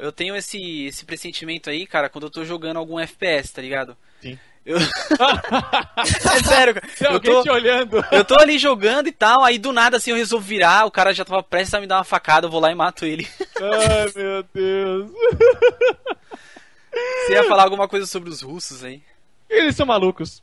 eu tenho esse, esse pressentimento aí, cara, quando eu tô jogando algum FPS, tá ligado? Sim. Eu... é sério, cara. Tem Eu alguém tô, te olhando. eu tô ali jogando e tal, aí do nada assim eu resolvo virar, o cara já tava prestes a me dar uma facada, eu vou lá e mato ele. Ai, meu Deus. Você ia falar alguma coisa sobre os russos aí? Eles são malucos.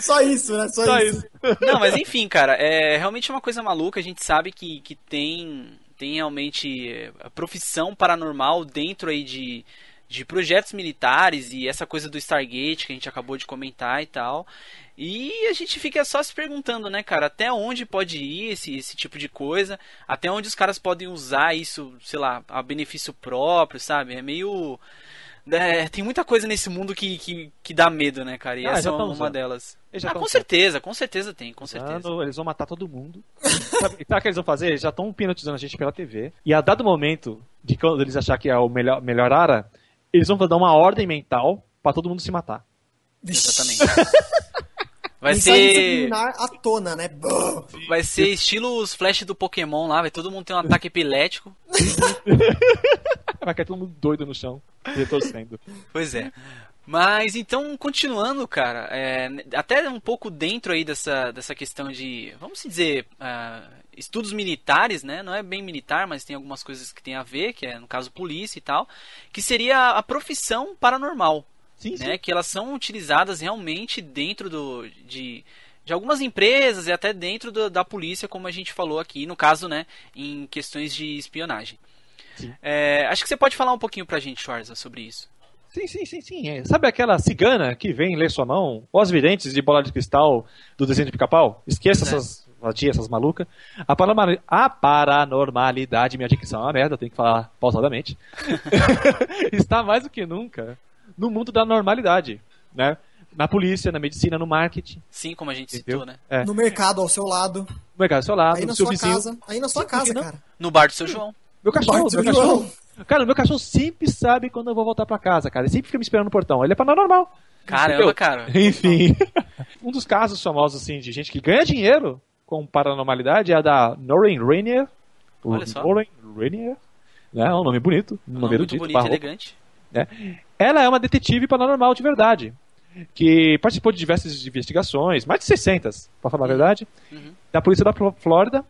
Só isso, né? Só, Só isso. isso. Não, mas enfim, cara, é realmente uma coisa maluca. A gente sabe que, que tem, tem realmente a profissão paranormal dentro aí de, de projetos militares e essa coisa do Stargate que a gente acabou de comentar e tal. E a gente fica só se perguntando, né, cara, até onde pode ir esse, esse tipo de coisa, até onde os caras podem usar isso, sei lá, a benefício próprio, sabe? É meio. é, tem muita coisa nesse mundo que, que, que dá medo, né, cara? E Ah, essa é uma, usando. delas. Ah, tão com certeza, com certeza tem, com certeza. Eles vão matar todo mundo. sabe, sabe o que eles vão fazer? Eles já estão hipnotizando a gente pela TV. E a dado momento de quando eles achar que é o melhor, melhor área, eles vão dar uma ordem mental pra todo mundo se matar. Exatamente. Vai Mensagem ser, à tona, né? Vai ser estilo os flash do Pokémon lá, vai todo mundo ter um ataque epilético. Vai cair todo mundo doido no chão, retorcendo. Pois é. Mas então, continuando, cara, é, até um pouco dentro aí dessa, dessa questão de, vamos dizer, ah, estudos militares, né? Não é bem militar, mas tem algumas coisas que tem a ver, que é no caso polícia e tal, que seria a profissão paranormal. Sim, sim. né, que elas são utilizadas realmente dentro do, de, de algumas empresas e até dentro do- da polícia, como a gente falou aqui, no caso, né, em questões de espionagem. Sim. É, acho que você pode falar um pouquinho pra gente, Schwarza, sobre isso. Sim, sim, sim, sim. é. Sabe aquela cigana que vem ler sua mão? Ou as videntes de bola de cristal do desenho de pica-pau? Esqueça É. essas vadias, essas malucas. A, paranormal- a paranormalidade, minha dicção é uma merda, eu tenho que falar pausadamente. Está mais do que nunca no mundo da normalidade, né? Na polícia, na medicina, no marketing. Sim, como a gente Entendeu? citou, né? É. No mercado ao seu lado, No mercado ao seu lado, aí no na seu sua vizinho. casa. Aí na sua Sim, casa, não? cara. No bar do seu João. Meu cachorro, meu João. cachorro. Cara, meu cachorro sempre sabe quando eu vou voltar pra casa, cara. Ele sempre fica me esperando no portão. Ele é paranormal. Caramba, Entendeu? cara. Enfim. um dos casos famosos, assim, de gente que ganha dinheiro com paranormalidade é a da Noreen Rainier. Olha só. Noreen Rainier. Né? É um nome bonito. Um nome Muito bonito, barroco. elegante. Ela é uma detetive paranormal de verdade. Que participou de diversas investigações, mais de 600, pra falar a verdade, Uhum. da polícia da Flórida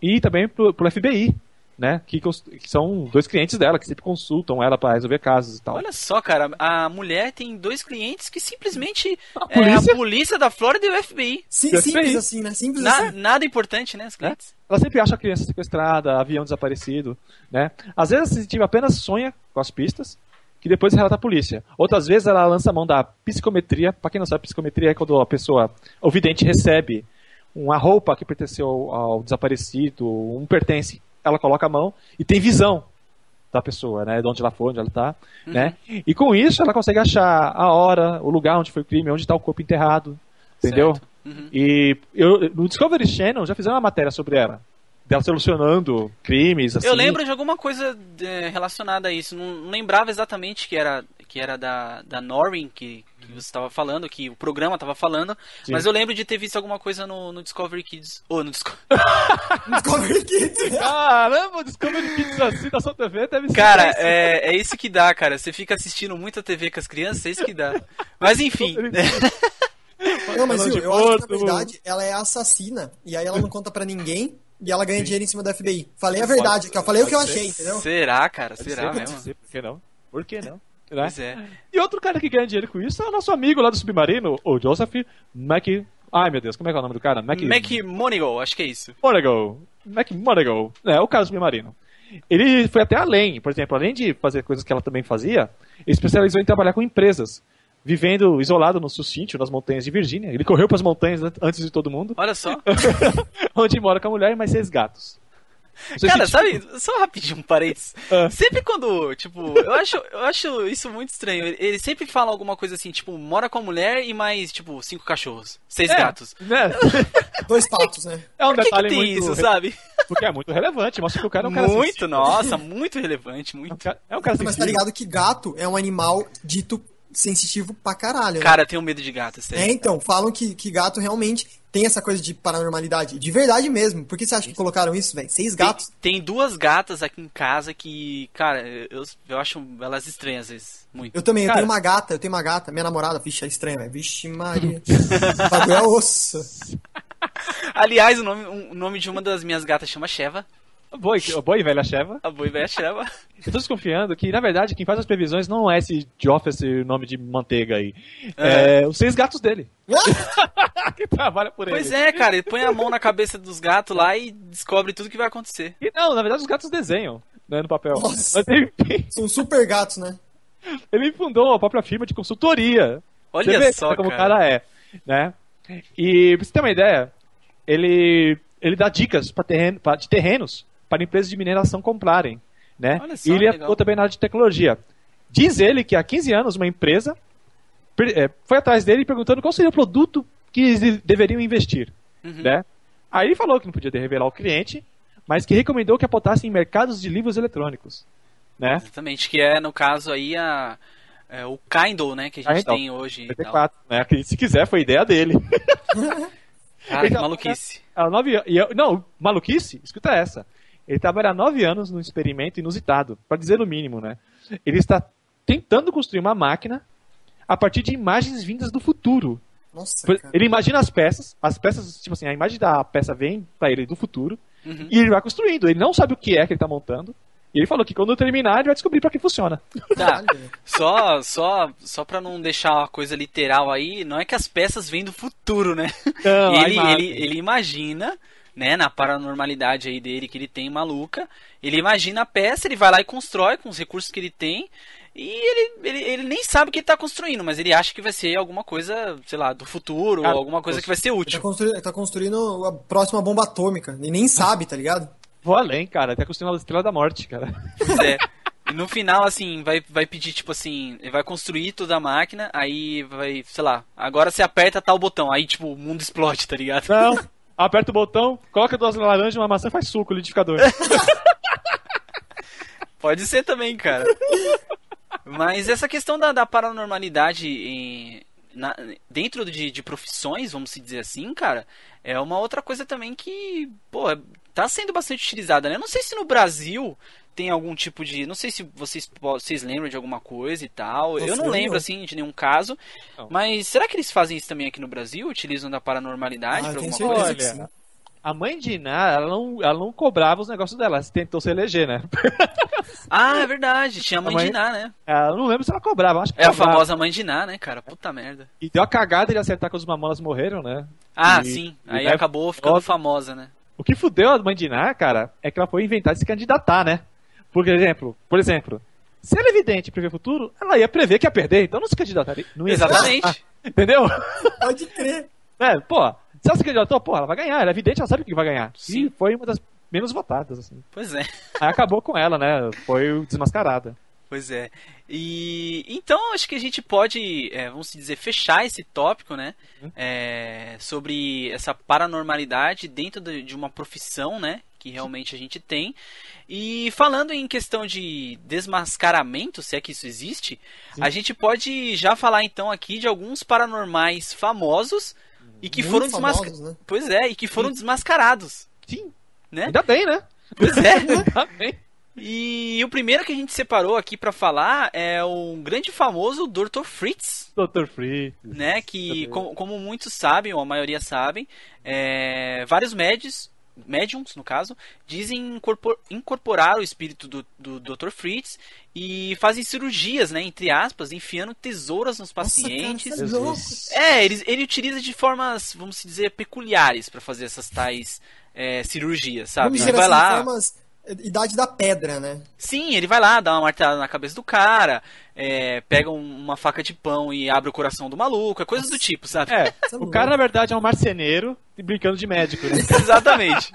e também pro, pro FBI, né? Que, que são dois clientes dela, que sempre consultam ela pra resolver casos e tal. Olha só, cara, a mulher tem dois clientes que simplesmente A é polícia? a polícia da Flórida e o FBI. Sim, Deve simples ser assim, né? Simples Na- assim. nada importante, né, os clientes? Ela sempre acha a criança sequestrada, avião desaparecido, né? Às vezes a sensitiva apenas sonha com as pistas, que depois relata à polícia. Outras vezes ela lança a mão da psicometria. Pra quem não sabe, psicometria é quando a pessoa, o vidente, recebe uma roupa que pertenceu ao, ao desaparecido, um pertence. Ela coloca a mão e tem visão da pessoa, né? De onde ela foi, onde ela tá, né? E com isso ela consegue achar a hora, o lugar onde foi o crime, onde está o corpo enterrado, entendeu? Uhum. E eu, no Discovery Channel já fizeram uma matéria sobre ela. Dela solucionando crimes, assim. Eu lembro de alguma coisa é, relacionada a isso. Não lembrava exatamente que era, que era da, da Norrin que, que você estava falando, que o programa estava falando. Sim. Mas eu lembro de ter visto alguma coisa no, no Discovery Kids. Ou no Discovery. Discovery Kids. Caramba, o Discovery Kids assim da sua TV deve ser. Cara, é, é isso que dá, cara. Você fica assistindo muita TV com as crianças, é isso que dá. Mas enfim. Não, mas eu acho que na verdade ela é assassina. E aí ela não conta pra ninguém. E ela ganha dinheiro em cima do FBI. Falei a verdade aqui, ó. Falei o que eu achei, entendeu? Será, cara? Será ser, mesmo? ser, Por que não? Por que não? Né? Pois é. E outro cara que ganha dinheiro com isso é o nosso amigo lá do submarino, o Joseph Mac. Ai meu Deus, como é que é o nome do cara? Mac. Mac Monegal, acho que é isso. Monagal. Mac Monagal. É, o cara do submarino. Ele foi até além, por exemplo, além de fazer coisas que ela também fazia, ele especializou em trabalhar com empresas vivendo isolado no sítio, nas montanhas de Virgínia. Ele correu para as montanhas antes de todo mundo. Olha só. onde mora com a mulher e mais seis gatos. Cara, sabe, só rapidinho um parênteses. Ah. Sempre quando, tipo, eu acho, eu acho isso muito estranho. Ele sempre fala alguma coisa assim, tipo, mora com a mulher e mais, tipo, cinco cachorros, seis é, gatos. Né? Dois patos, né? É um Por detalhe que, que tem muito isso, sabe? Porque é muito relevante, mostra que o cara é um cara Muito, sensível. nossa, muito relevante, muito. É um cara, é um cara Mas tá ligado que gato é um animal dito sensitivo pra caralho. Né? Cara, eu tenho medo de gato. É, então, falam que, que gato realmente tem essa coisa de paranormalidade. De verdade mesmo. Por que você acha que colocaram isso, velho? Seis gatos? Tem, tem, duas gatas aqui em casa que, cara, eu, eu acho elas estranhas às vezes. Muito. Eu também, cara, eu tenho uma gata, eu tenho uma gata. Minha namorada, vixe, é estranha, velho. Vixe, Maria. o bagulho é osso. Aliás, o nome, o nome de uma das minhas gatas chama Sheva. Boi, boi velha Sheva. A boi velha Sheva. Eu tô desconfiando que, na verdade, quem faz as previsões não é esse Geoff, esse nome de manteiga aí. É, é os seis gatos dele. que trabalha por ele. Pois é, cara, ele põe a mão na cabeça dos gatos lá e descobre tudo que vai acontecer. E não, na verdade os gatos desenham, né, no papel. Nossa. Mas, São super gatos, né? Ele fundou a própria firma de consultoria. Olha você vê só, como cara. o cara é, né? E pra você ter uma ideia, ele, ele dá dicas pra terreno, pra, de terrenos para empresas de mineração comprarem. Né? Só, e ele atuou também na área de tecnologia. Diz ele que há 15 anos uma empresa é, foi atrás dele perguntando qual seria o produto que eles deveriam investir. Uhum. Né? Aí ele falou que não podia revelar o cliente, mas que recomendou que apostasse em mercados de livros eletrônicos. Né? Exatamente, que é no caso aí a, é, o Kindle, né, que a gente Kindle, tem hoje. 54, né? Se quiser, foi ideia dele. Cara, então, maluquice. A, a nove, não, maluquice? Escuta essa. Ele trabalha há nove anos num experimento inusitado, para dizer o mínimo, né? Ele está tentando construir uma máquina a partir de imagens vindas do futuro. Nossa, ele imagina as peças, as peças, tipo assim, a imagem da peça vem para ele do futuro uhum. e ele vai construindo. Ele não sabe o que é que ele está montando. E ele falou que quando terminar ele vai descobrir para que funciona. Tá. só, só, só para não deixar a coisa literal aí, não é que as peças vêm do futuro, né? Não, ele, ele, ele imagina né, na paranormalidade aí dele que ele tem maluca. Ele imagina a peça, ele vai lá e constrói com os recursos que ele tem. E ele, ele, ele nem sabe o que ele tá construindo, mas ele acha que vai ser alguma coisa, sei lá, do futuro, Cara, ou alguma coisa que vai ser útil. Ele tá, construindo, ele tá construindo a próxima bomba atômica. E nem sabe, tá ligado? Vou além, cara. Tá construindo a estrela da morte, cara. Pois é. E no final, assim, vai, vai pedir, tipo assim, ele vai construir toda a máquina, aí vai, sei lá, agora você aperta tal botão, aí, tipo, o mundo explode, tá ligado? Não, aperta o botão, coloca duas laranjas, uma maçã faz suco, liquidificador. Pode ser também, cara. Mas essa questão da, da paranormalidade em, na, dentro de, de, profissões, vamos dizer assim, cara, é uma outra coisa também que, pô, tá sendo bastante utilizada, né? Eu não sei se no Brasil tem algum tipo de. Não sei se vocês, vocês lembram de alguma coisa e tal. eu não lembro, assim, de nenhum caso. Não. Mas será que eles fazem isso também aqui no Brasil? Utilizam da paranormalidade ah, pra alguma coisa? Olha, a mãe de Iná, ela não, ela não cobrava os negócios dela, ela tentou se eleger, né? ah, é verdade, tinha a mãe, a mãe de Iná, né? Ela não lembro se ela cobrava, acho que É cobrava. a famosa mãe de Iná, né, cara? Puta merda. E deu a cagada de acertar que os mamonas morreram, né? Ah, e, sim. Aí acabou ficando famosa, né? O que fudeu a mãe de Iná, cara, é que ela foi inventar de se candidatar, né? Por exemplo, por exemplo, se ela é evidente prever o futuro, ela ia prever que ia perder, então não se candidataria. Não ia Exatamente. entendeu? Pode crer. É, pô, se ela se candidatou, pô, ela vai ganhar, ela é evidente, ela sabe o que vai ganhar. Sim. E foi uma das menos votadas, assim. Pois é. Aí acabou com ela, né? Foi desmascarada. Pois é. E então acho que a gente pode, é, vamos dizer, fechar esse tópico, né? Uhum. É, sobre essa paranormalidade dentro de uma profissão, né? Que realmente a gente tem. E falando em questão de desmascaramento, se é que isso existe, Sim. a gente pode já falar então aqui de alguns paranormais famosos e que Muito foram desmascarados. Né? Pois é, e que foram Sim. desmascarados. Sim. Né? Ainda bem, né? Pois é. Ainda bem. E o primeiro que a gente separou aqui para falar é o grande famoso Dr. Fritz. Dr. Fritz. Né, que como, como, muitos sabem, ou a maioria sabem, é, vários médios médiums, no caso, dizem incorpor, incorporar o espírito do, do Dr. Fritz e fazem cirurgias, né, entre aspas, enfiando tesouras nos pacientes. Nossa, é, ele, ele utiliza de formas, vamos dizer, peculiares para fazer essas tais é, cirurgias, sabe? Vamos ele vai assim, lá... formas idade da pedra, né? Sim, ele vai lá, dá uma martelada na cabeça do cara, é, pega uma faca de pão e abre o coração do maluco, é coisa do tipo, sabe? É, o cara na verdade é um marceneiro brincando de médico, né? Exatamente.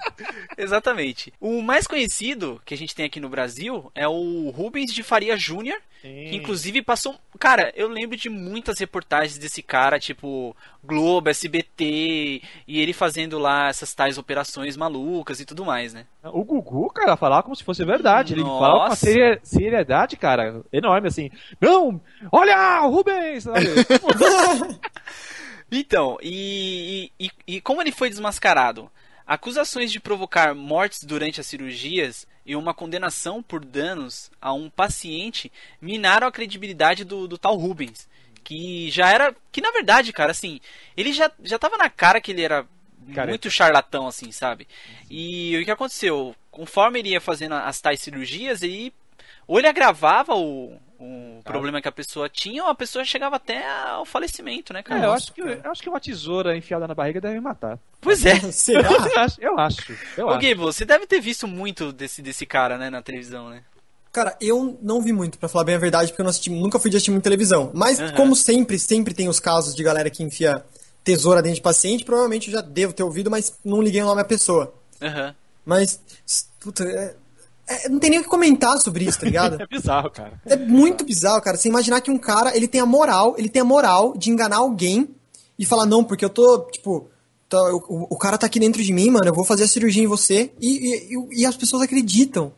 Exatamente. O mais conhecido que a gente tem aqui no Brasil é o Rubens de Faria Júnior, que inclusive passou. Cara, eu lembro de muitas reportagens desse cara, tipo Globo, SBT, e ele fazendo lá essas tais operações malucas e tudo mais, né? O Gugu, cara, falava como se fosse verdade. Ele falava com uma seriedade, cara, enorme, assim. Não! Olha, Rubens! então, e, e, e como ele foi desmascarado? Acusações de provocar mortes durante as cirurgias e uma condenação por danos a um paciente minaram a credibilidade do, do tal Rubens. Que já era. Que na verdade, cara, assim, ele já, já tava na cara que ele era Careta. muito charlatão, assim, sabe? E o que aconteceu? Conforme ele ia fazendo as tais cirurgias, ele. Ou ele agravava o, o problema que a pessoa tinha, ou a pessoa chegava até ao falecimento, né, cara? É, eu, acho que, eu acho que uma tesoura enfiada na barriga deve matar. Pois é. Será? eu acho. Eu acho. Eu Ô, Gabe, você deve ter visto muito desse, desse cara, né, na televisão, né? Cara, eu não vi muito, para falar bem a verdade, porque eu assisti, nunca fui de assistir muito televisão. Mas, uhum. como sempre, sempre tem os casos de galera que enfia tesoura dentro de paciente, provavelmente eu já devo ter ouvido, mas não liguei o nome à pessoa. Uhum. Mas, puta, é, é, não tem nem o que comentar sobre isso, tá ligado? é bizarro, cara. É, é muito bizarro, cara. Você imaginar que um cara, ele tem a moral, ele tem a moral de enganar alguém e falar, não, porque eu tô, tipo, tô, o, o, cara tá aqui dentro de mim, mano, eu vou fazer a cirurgia em você. E, e, e as pessoas acreditam.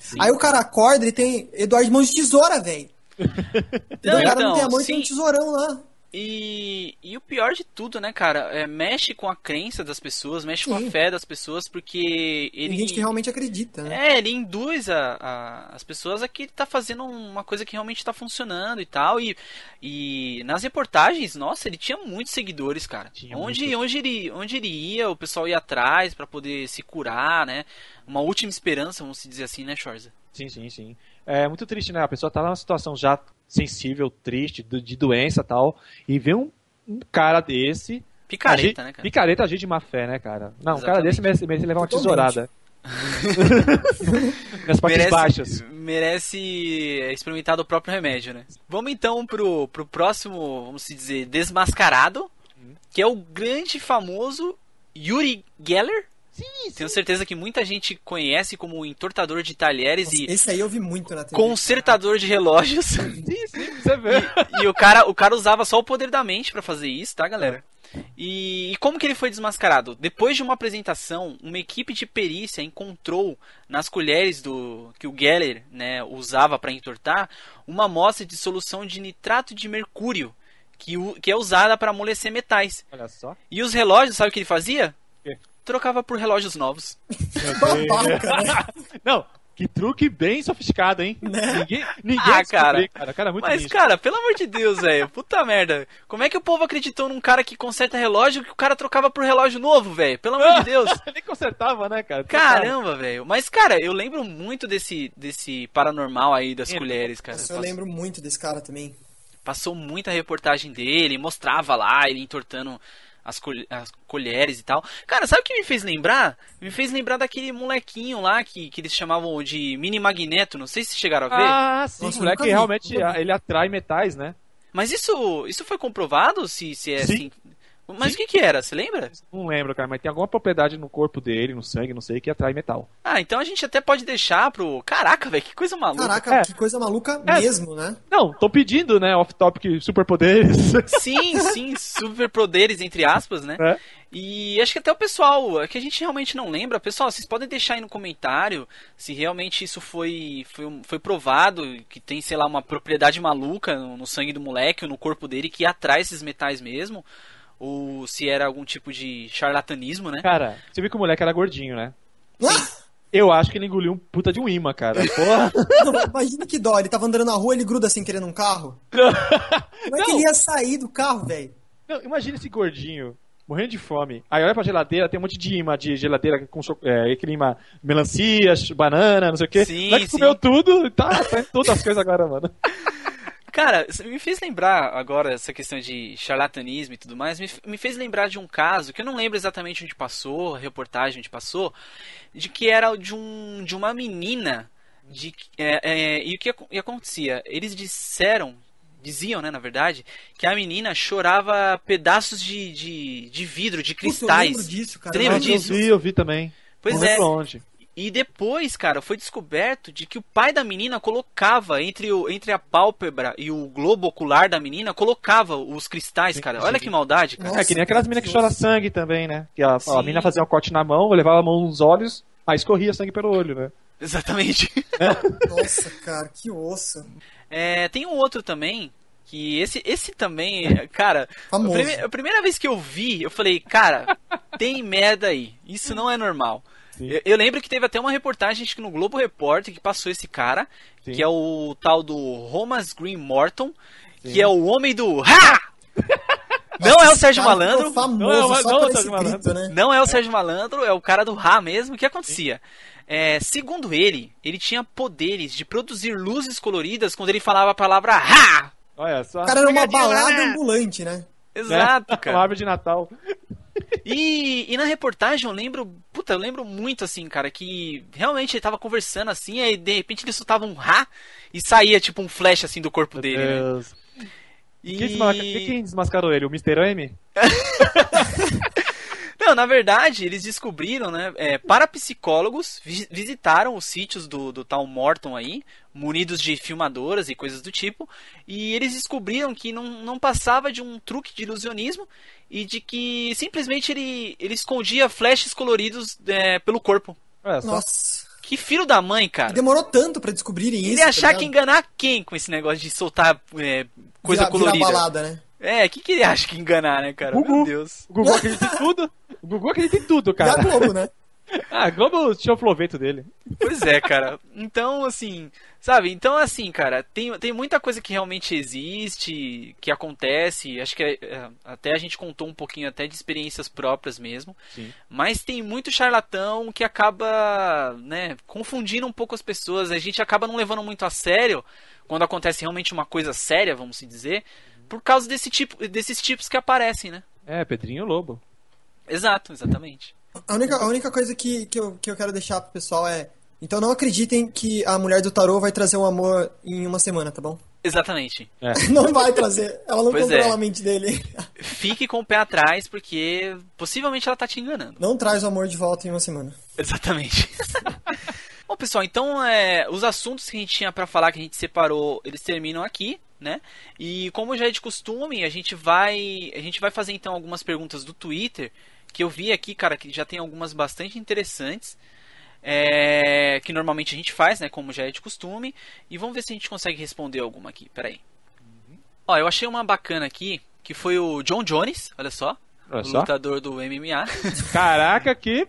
Sim. Aí o cara acorda, ele tem Eduardo Mãos de Tesoura, velho. o cara não tem a mão e tem um tesourão lá. E, e o pior de tudo, né, cara, é, mexe com a crença das pessoas, mexe Sim. com a fé das pessoas, porque ele. Tem gente que realmente acredita, né? É, ele induz a, a, as pessoas a que tá fazendo uma coisa que realmente tá funcionando e tal. E, e nas reportagens, nossa, ele tinha muitos seguidores, cara. Tinha onde, muito. onde, ele, onde ele ia, o pessoal ia atrás para poder se curar, né? Uma última esperança, vamos dizer assim, né, Schorza? Sim, sim, sim. É muito triste, né? A pessoa tá numa situação já sensível, triste, de doença tal, e vê um, um cara desse. Picareta, agir, né, cara? Picareta agir de má fé, né, cara? Não, Exatamente. um cara desse merece, merece levar uma Totalmente. tesourada. Nas partes merece, baixas. Merece experimentar do próprio remédio, né? Vamos então pro, pro próximo, vamos dizer, desmascarado, que é o grande famoso Yuri Geller. Sim, sim. Tenho certeza que muita gente conhece como entortador de talheres Nossa, e. Esse aí eu vi muito na TV. Consertador de relógios. sim, sim, você vê. E, e, o, cara, o cara usava só o poder da mente para fazer isso, tá, galera? E, e, como que ele foi desmascarado? Depois de uma apresentação, uma equipe de perícia encontrou nas colheres do que o Geller né, usava para entortar uma amostra de solução de nitrato de mercúrio que, que é usada para amolecer metais. Olha só. E os relógios, sabe o que ele fazia? Trocava por relógios novos. Babaca, né? Não, que truque bem sofisticado, hein? Né? Ninguém, ninguém ah, cara. cara. cara muito Mas, cara, pelo amor de Deus, velho. Puta merda. Como é que o povo acreditou num cara que conserta relógio que o cara trocava por relógio novo, velho? Pelo amor de Deus. Nem consertava, né, cara? Caramba, velho. Mas, cara, eu lembro muito desse, desse paranormal aí das é, colheres, cara. Eu lembro muito desse cara também. Passou muita reportagem dele, mostrava lá ele entortando as, col as colheres e tal. Cara, sabe o que me fez lembrar? Me fez lembrar daquele molequinho lá que, que eles chamavam de mini magneto, não sei se chegaram a ver. Ah, sim, Nossa, o moleque realmente ele atrai metais, né? Mas isso, isso foi comprovado se, se é sim. assim? Mas o que que era? Você lembra? Não lembro, cara, mas tem alguma propriedade no corpo dele, no sangue, não sei, que atrai metal. Ah, então a gente até pode deixar pro. Caraca, velho, que coisa maluca. Caraca, é. que coisa maluca é. mesmo, né? Não, tô pedindo, né, off-topic superpoderes. Sim, sim, superpoderes, entre aspas, né? É. E acho que até o pessoal, é que a gente realmente não lembra, pessoal, vocês podem deixar aí no comentário se realmente isso foi, foi, foi provado, que tem, sei lá, uma propriedade maluca no, no sangue do moleque ou no corpo dele que atrai esses metais mesmo ou se era algum tipo de charlatanismo, né? Cara, você viu que o moleque era gordinho, né? Sim. Eu acho que ele engoliu um puta de um imã, cara. Porra. Não, imagina que dó, ele tava andando na rua, ele gruda sem querer num carro. Como é que ele ia sair do carro, velho? Imagina esse gordinho, morrendo de fome. Aí olha pra geladeira, tem um monte de imã de geladeira com é, aquele imã melancia, banana, não sei o quê. Sim, que sim. comeu tudo, tá, tá em todas as coisas agora, mano. Cara, me fez lembrar agora essa questão de charlatanismo e tudo mais, me, me fez lembrar de um caso que eu não lembro exatamente onde passou, a reportagem onde passou, de que era de, um, de uma menina de é, é, e o que e acontecia? Eles disseram, diziam, né, na verdade, que a menina chorava pedaços de, de, de vidro, de Puta, eu cristais. lembro disso, cara. Você lembra disso? Eu vi, eu vi também. Pois Não é. lembro onde. E depois, cara, foi descoberto de que o pai da menina colocava entre, o, entre a pálpebra e o globo ocular da menina, colocava os cristais, cara. Olha que maldade, cara. Nossa, é que nem aquelas meninas que choram sangue também, né? Que a, a menina fazia um corte na mão, levava a mão nos olhos, aí escorria sangue pelo olho, né? Exatamente. Nossa, cara, que osso. É, tem um outro também, que esse, esse também, cara, a, Famoso. prime- a primeira vez que eu vi, eu falei, cara, tem merda aí. Isso não é normal. Sim. Eu, eu lembro que teve até uma reportagem acho que no Globo Repórter que passou esse cara, Sim. que é o tal do Romas Green Morton, Sim. que é o homem do Ha! Não é o Sérgio Malandro. ficou famoso Não é o- só não o por esse Sérgio Malandro. grito, né? Não é o Sérgio Malandro, é o cara do Ra mesmo. O que acontecia? É, segundo ele, ele tinha poderes de produzir luzes coloridas quando ele falava a palavra Ra! Olha só. O cara era uma balada né? ambulante, né? Exato, Uma cara. árvore de Natal. E, e na reportagem eu lembro, puta, eu lembro muito assim, cara, que realmente ele tava conversando assim, aí de repente ele soltava um Ra e saía tipo um flash assim do corpo dele, né? Deus. E... Quem, desma- quem desmascarou ele? O Mr. M? Não, na verdade, eles descobriram, né? É, parapsicólogos vi- visitaram os sítios do, do tal Morton aí, munidos de filmadoras e coisas do tipo, e eles descobriram que não, não passava de um truque de ilusionismo e de que simplesmente ele, ele escondia flashes coloridos é, pelo corpo. Olha só. Nossa. Que filho da mãe, cara. Demorou tanto pra descobrirem isso. Ele tá achar que ligado? enganar quem com esse negócio de soltar é, coisa virar colorida? balada, né? É, o que, que ele acha que enganar, né, cara? Meu Gugu. Deus. O Gugu acredita em tudo. O Gugu acredita em tudo, E a cara. Globo, né? Ah, a Globo tinha o proveito dele. Pois é, cara. Então, assim, sabe? Então, assim, cara, tem, tem muita coisa que realmente existe, que acontece. Acho que é, até a gente contou um pouquinho até de experiências próprias mesmo. Sim. Mas tem muito charlatão que acaba, né, confundindo um pouco as pessoas. A gente acaba não levando muito a sério quando acontece realmente uma coisa séria, vamos se dizer, por causa desse tipo, desses tipos que aparecem, né? É, Pedrinho Lobo. Exato, exatamente. A única, a única coisa que, que, eu, que eu quero deixar pro pessoal é. Então não acreditem que a mulher do tarô vai trazer um amor em uma semana, tá bom? Exatamente. Não vai trazer. Ela não Pois controla é. a mente dele. Fique com o pé atrás, porque possivelmente ela tá te enganando. Não traz o amor de volta em uma semana. Exatamente. Bom, pessoal, então é, os assuntos que a gente tinha pra falar, que a gente separou, eles terminam aqui, né? E como já é de costume, a gente vai, a gente vai fazer então algumas perguntas do Twitter que eu vi aqui, cara, que já tem algumas bastante interessantes. é, que normalmente a gente faz, né? Como já é de costume. E vamos ver se a gente consegue responder alguma aqui. Peraí. Ó, eu achei uma bacana aqui, que foi o John Jones, olha só. Olha o só. lutador do MMA. Caraca, que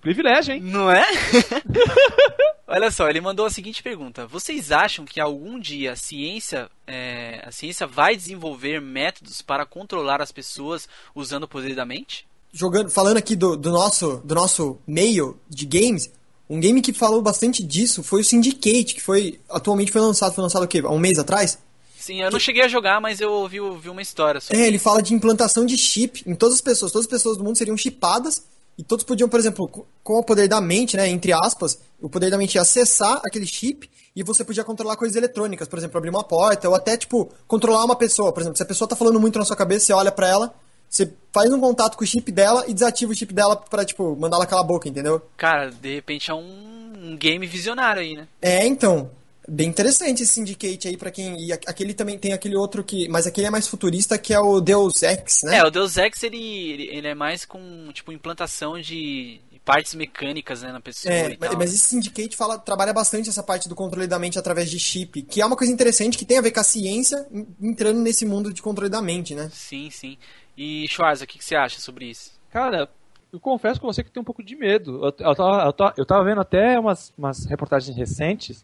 privilégio, hein? Não é? Olha só, ele mandou a seguinte pergunta: Vocês acham que algum dia a ciência, é, a ciência vai desenvolver métodos para controlar as pessoas usando o poder da mente? Jogando, falando aqui do, do, nosso, do nosso meio de games, um game que falou bastante disso foi o Syndicate, que foi atualmente foi lançado, foi lançado o quê? Há um mês atrás? Sim, eu não cheguei a jogar, mas eu ouvi, ouvi uma história sobre. É, ele fala de implantação de chip em todas as pessoas. Todas as pessoas do mundo seriam chipadas e todos podiam, por exemplo, co- com o poder da mente, né, entre aspas, o poder da mente ia acessar aquele chip e você podia controlar coisas eletrônicas, por exemplo, abrir uma porta ou até, tipo, controlar uma pessoa. Por exemplo, se a pessoa tá falando muito na sua cabeça, você olha pra ela, você faz um contato com o chip dela e desativa o chip dela pra, tipo, mandar ela calar a boca, entendeu? Cara, de repente é um, um game visionário aí, né? É, então. Bem interessante esse Syndicate aí pra quem. E aquele também tem aquele outro que. Mas aquele é mais futurista que é o Deus Ex, né? É, o Deus Ex ele, ele, ele é mais com tipo implantação de partes mecânicas né, na pessoa É, e tal. mas, esse Syndicate fala, trabalha bastante essa parte do controle da mente através de chip, que é uma coisa interessante que tem a ver com a ciência en- entrando nesse mundo de controle da mente, né? Sim, sim. E Schwarza, o que, que você acha sobre isso? Cara, eu confesso com você que eu tenho um pouco de medo. Eu, eu, tava, eu, tava, eu tava vendo até umas, umas reportagens recentes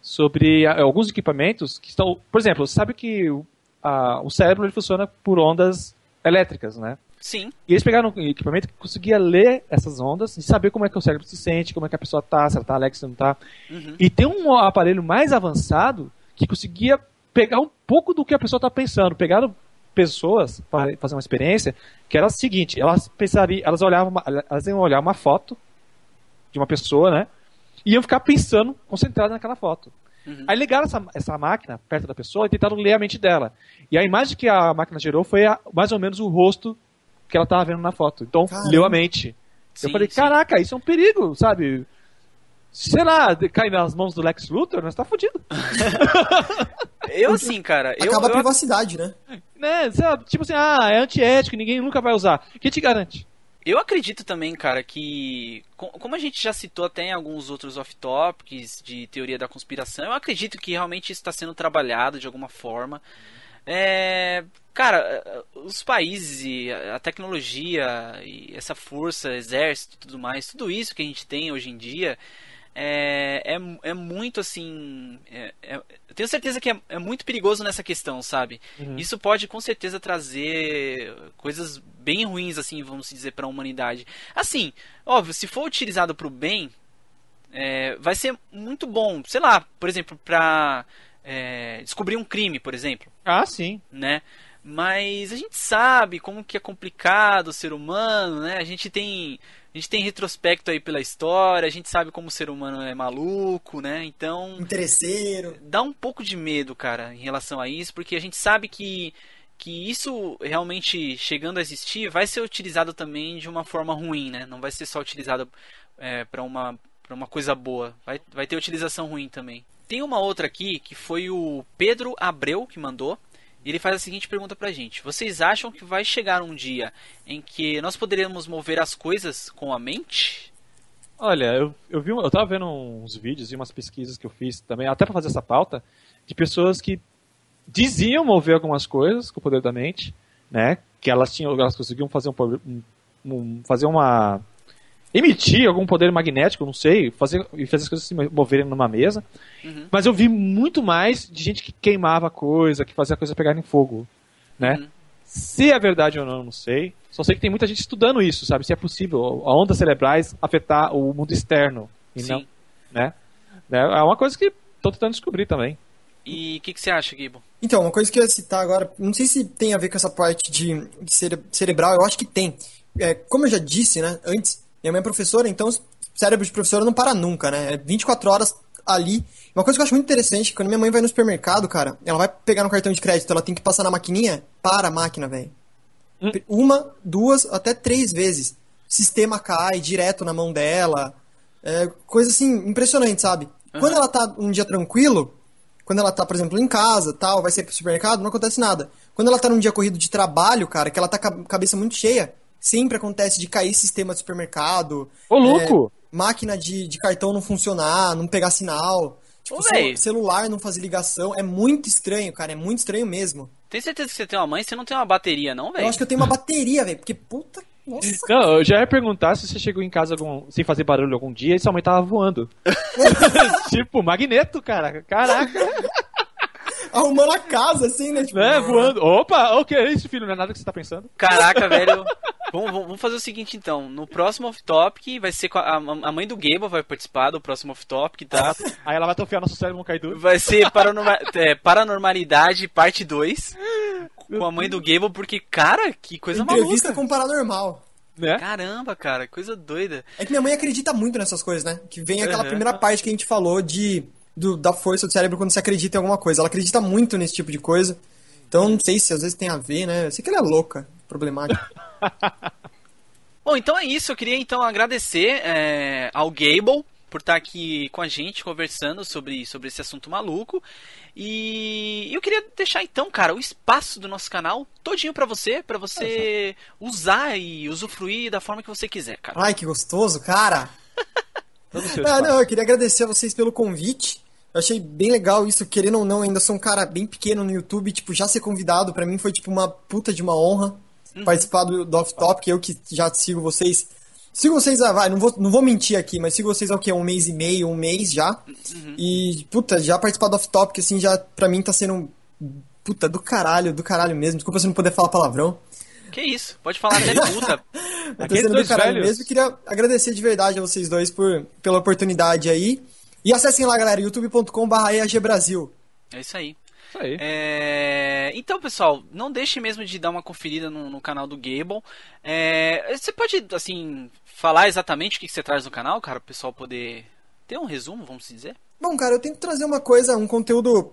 sobre ah, alguns equipamentos que estão. Por exemplo, sabe que o, a- o cérebro ele funciona por ondas elétricas, né? Sim, E eles pegaram um equipamento que conseguia ler essas ondas e saber como é que o cérebro se sente, como é que a pessoa tá, se ela tá alegre, se não tá. Uhum. E tem um aparelho mais avançado que conseguia pegar um pouco do que a pessoa tá pensando. Pegaram pessoas para fazer uma experiência que era a seguinte, elas pensariam, elas olhavam, uma- elas iam olhar uma foto de uma pessoa, né? E iam ficar pensando, concentrados naquela foto. Uhum. Aí ligaram essa, essa máquina perto da pessoa e tentaram ler a mente dela. E a imagem que a máquina gerou foi a, mais ou menos o rosto que ela estava vendo na foto. Então, Caramba. leu a mente. Sim, eu falei, sim. caraca, isso é um perigo, sabe? Sei lá, cai nas mãos do Lex Luthor, nós tá fudido. eu assim, cara. Eu, Acaba eu, a privacidade, né? né? Tipo assim, ah, é antiético, ninguém nunca vai usar. Quem te garante? Eu acredito também, cara, que. Como a gente já citou até em alguns outros off-topics de teoria da conspiração, eu acredito que realmente isso está sendo trabalhado de alguma forma. É, cara, os países a tecnologia essa força, exército tudo mais, tudo isso que a gente tem hoje em dia é, é, é muito assim. É, é, eu tenho certeza que é, é, muito perigoso nessa questão, sabe? Uhum. Isso pode com certeza trazer coisas bem ruins, assim, vamos dizer, para a humanidade. Assim, óbvio, se for utilizado para o bem, é, vai ser muito bom. Sei lá, por exemplo, para é, descobrir um crime, por exemplo. Ah, sim. Né? Mas a gente sabe como que é complicado o ser humano, né? A gente tem a gente tem retrospecto aí pela história, a gente sabe como o ser humano é maluco, né? Então. Interesseiro. Dá um pouco de medo, cara, em relação a isso, porque a gente sabe que, que isso realmente chegando a existir vai ser utilizado também de uma forma ruim, né? Não vai ser só utilizado é, para uma, pra uma coisa boa. Vai, vai ter utilização ruim também. Tem uma outra aqui que foi o Pedro Abreu que mandou. Ele faz a seguinte pergunta pra gente: Vocês acham que vai chegar um dia em que nós poderemos mover as coisas com a mente? Olha, eu, eu vi, eu tava vendo uns vídeos e umas pesquisas que eu fiz também, até para fazer essa pauta, de pessoas que diziam mover algumas coisas com o poder da mente, né? Que elas tinham, elas conseguiam fazer um, um fazer uma emitir algum poder magnético, não sei, fazer, e fazer as coisas se moverem numa mesa. Uhum. Mas eu vi muito mais de gente que queimava coisa, que fazia a coisa pegar em fogo, né? Uhum. Se é verdade ou não, não sei. Só sei que tem muita gente estudando isso, sabe? Se é possível a ondas cerebrais afetar o mundo externo e Sim. não, né? É uma coisa que estou tentando descobrir também. E o que, que, você acha, Gibo? Então, uma coisa que eu ia citar agora, não sei se tem a ver com essa parte de, de cere cerebral, eu acho que tem. É, como eu já disse, né, antes, minha mãe é professora, então o cérebro de professora não para nunca, né? É 24 horas ali. Uma coisa que eu acho muito interessante, quando minha mãe vai no supermercado, cara, ela vai pegar no cartão de crédito, ela tem que passar na maquininha, para a máquina, velho. Hum. Uma, duas, até três vezes. O sistema cai direto na mão dela. É coisa assim, impressionante, sabe? Uhum. Quando ela tá um dia tranquilo, quando ela tá, por exemplo, em casa, tal, vai ser pro supermercado, não acontece nada. Quando ela tá num dia corrido de trabalho, cara, que ela tá com a cabeça muito cheia, Sempre acontece de cair sistema de supermercado. Ô, louco! É, máquina de, de cartão não funcionar, não pegar sinal. Tipo, Ô, celular não fazer ligação. É muito estranho, cara. É muito estranho mesmo. Tem certeza que você tem uma mãe? Você não tem uma bateria, não, velho? Eu acho que eu tenho uma bateria, velho. Porque, puta. Nossa. Não, eu já ia perguntar se você chegou em casa algum, sem fazer barulho algum dia e sua mãe tava voando. tipo, magneto, cara. Caraca arrumando a casa, assim, né? Tipo, é, voando. Opa, o que é isso, filho? Não é nada que você tá pensando? Caraca, velho. vamos, vamos fazer o seguinte, então. No próximo off-topic, vai ser a, a, mãe do Gable vai participar do próximo off-topic, tá? Aí ela vai atrofiar nosso cérebro no Kaido. Vai ser paranorma é, Paranormalidade, parte 2. Com a mãe do Gable, porque, cara, que coisa Entrevista maluca. com paranormal. Né? Caramba, cara, coisa doida. É que minha mãe acredita muito nessas coisas, né? Que vem aquela uhum. primeira parte que a gente falou de do, da força do cérebro quando você acredita em alguma coisa. Ela acredita muito nesse tipo de coisa. Então não sei se às vezes tem a ver, né? Eu sei que ela é louca, problemática. Bom, então é isso. Eu queria então agradecer é, ao Gable por estar aqui com a gente conversando sobre, sobre esse assunto maluco. E eu queria deixar então, cara, o espaço do nosso canal todinho para você, para você usar e usufruir da forma que você quiser, cara. Ai, que gostoso, cara. ah, não, eu queria agradecer a vocês pelo convite. Eu achei bem legal isso, querendo ou não, ainda sou um cara bem pequeno no YouTube, tipo, já ser convidado para mim foi tipo uma puta de uma honra uhum. participar do, do Off Topic, eu que já sigo vocês. Sigo vocês, ah, vai, não vou, não vou mentir aqui, mas sigo vocês há o quê? Um mês e meio, um mês já. Uhum. E, puta, já participar do Off Topic, assim, já pra mim tá sendo, puta, do caralho, do caralho mesmo. Desculpa se não puder falar palavrão. Que isso, pode falar até puta. eu tô sendo do caralho velhos. mesmo. Queria agradecer de verdade a vocês dois por, pela oportunidade aí. E acessem lá, galera, youtube.com.br Brasil. É isso aí. Isso aí. É... Então, pessoal, não deixe mesmo de dar uma conferida no, no canal do Gable. É... Você pode, assim, falar exatamente o que você traz no canal, cara, o pessoal poder ter um resumo, vamos dizer? Bom, cara, eu tento trazer uma coisa, um conteúdo.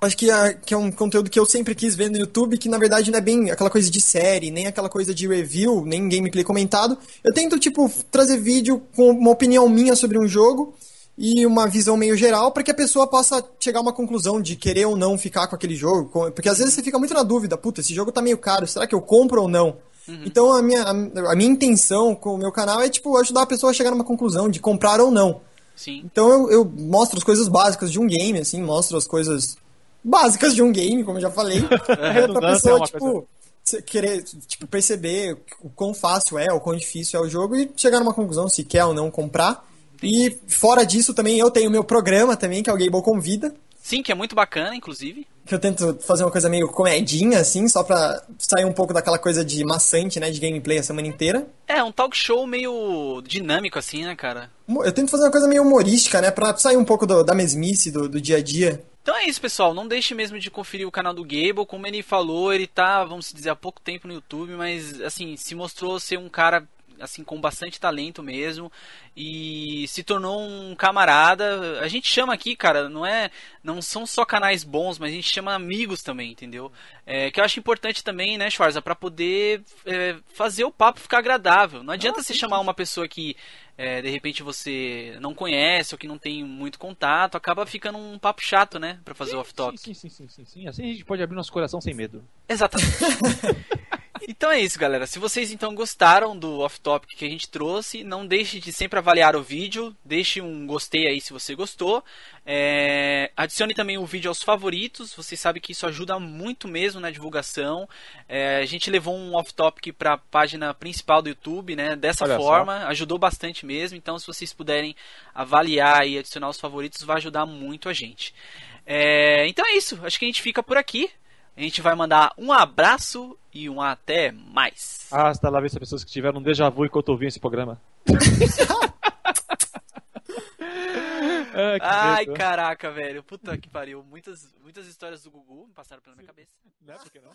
Acho que é, que é um conteúdo que eu sempre quis ver no YouTube, que na verdade não é bem aquela coisa de série, nem aquela coisa de review, nem gameplay comentado. Eu tento, tipo, trazer vídeo com uma opinião minha sobre um jogo e uma visão meio geral para que a pessoa possa chegar a uma conclusão de querer ou não ficar com aquele jogo. Porque às vezes você fica muito na dúvida, puta, esse jogo tá meio caro, será que eu compro ou não? Uhum. Então a minha, a, a, minha intenção com o meu canal é tipo ajudar a pessoa a chegar numa conclusão de comprar ou não. Sim. Então eu, eu mostro as coisas básicas de um game, assim, mostro as coisas básicas de um game, como eu já falei. é, pra pessoa, é tipo, coisa... querer tipo, perceber o quão fácil é, o quão difícil é o jogo e chegar numa conclusão se quer ou não comprar. E fora disso também eu tenho meu programa também, que é o Gable Convida. Sim, que é muito bacana, inclusive. Que eu tento fazer uma coisa meio comedinha, assim, só pra sair um pouco daquela coisa de maçante, né, de gameplay a semana inteira. É, um talk show meio dinâmico, assim, né, cara? Eu tento fazer uma coisa meio humorística, né, pra sair um pouco do, da mesmice, do, do dia a dia. Então é isso, pessoal. Não deixe mesmo de conferir o canal do Gable. Como ele falou, ele tá, vamos dizer, há pouco tempo no YouTube, mas assim, se mostrou ser um cara assim com bastante talento mesmo e se tornou um camarada. A gente chama aqui, cara, não é, não são só canais bons, mas a gente chama amigos também, entendeu? É, que eu acho importante também, né, Schwarza, para poder é, fazer o papo ficar agradável. Não adianta ah, você chamar uma pessoa que é, de repente você não conhece ou que não tem muito contato, acaba ficando um papo chato, né, para fazer sim, o off-topic. Sim, sim, sim, sim, sim, Assim a gente pode abrir nosso coração sem medo. Exatamente. Então é isso, galera. Se vocês então gostaram do off-topic que a gente trouxe, não deixe de sempre avaliar o vídeo. Deixe um gostei aí se você gostou. É... Adicione também o vídeo aos favoritos. Você sabe que isso ajuda muito mesmo na divulgação. É... A gente levou um off-topic para a página principal do YouTube, né? Dessa Olha forma, só. ajudou bastante mesmo. Então, se vocês puderem avaliar e adicionar os favoritos, vai ajudar muito a gente. É... Então é isso. Acho que a gente fica por aqui. A gente vai mandar um abraço e um até mais. Ah, está lá vendo pessoas que tiveram um déjà vu enquanto ouviam esse programa. ah, Ai, caraca, velho. Puta que pariu. Muitas, muitas histórias do Gugu passaram pela minha cabeça. Não é porque não?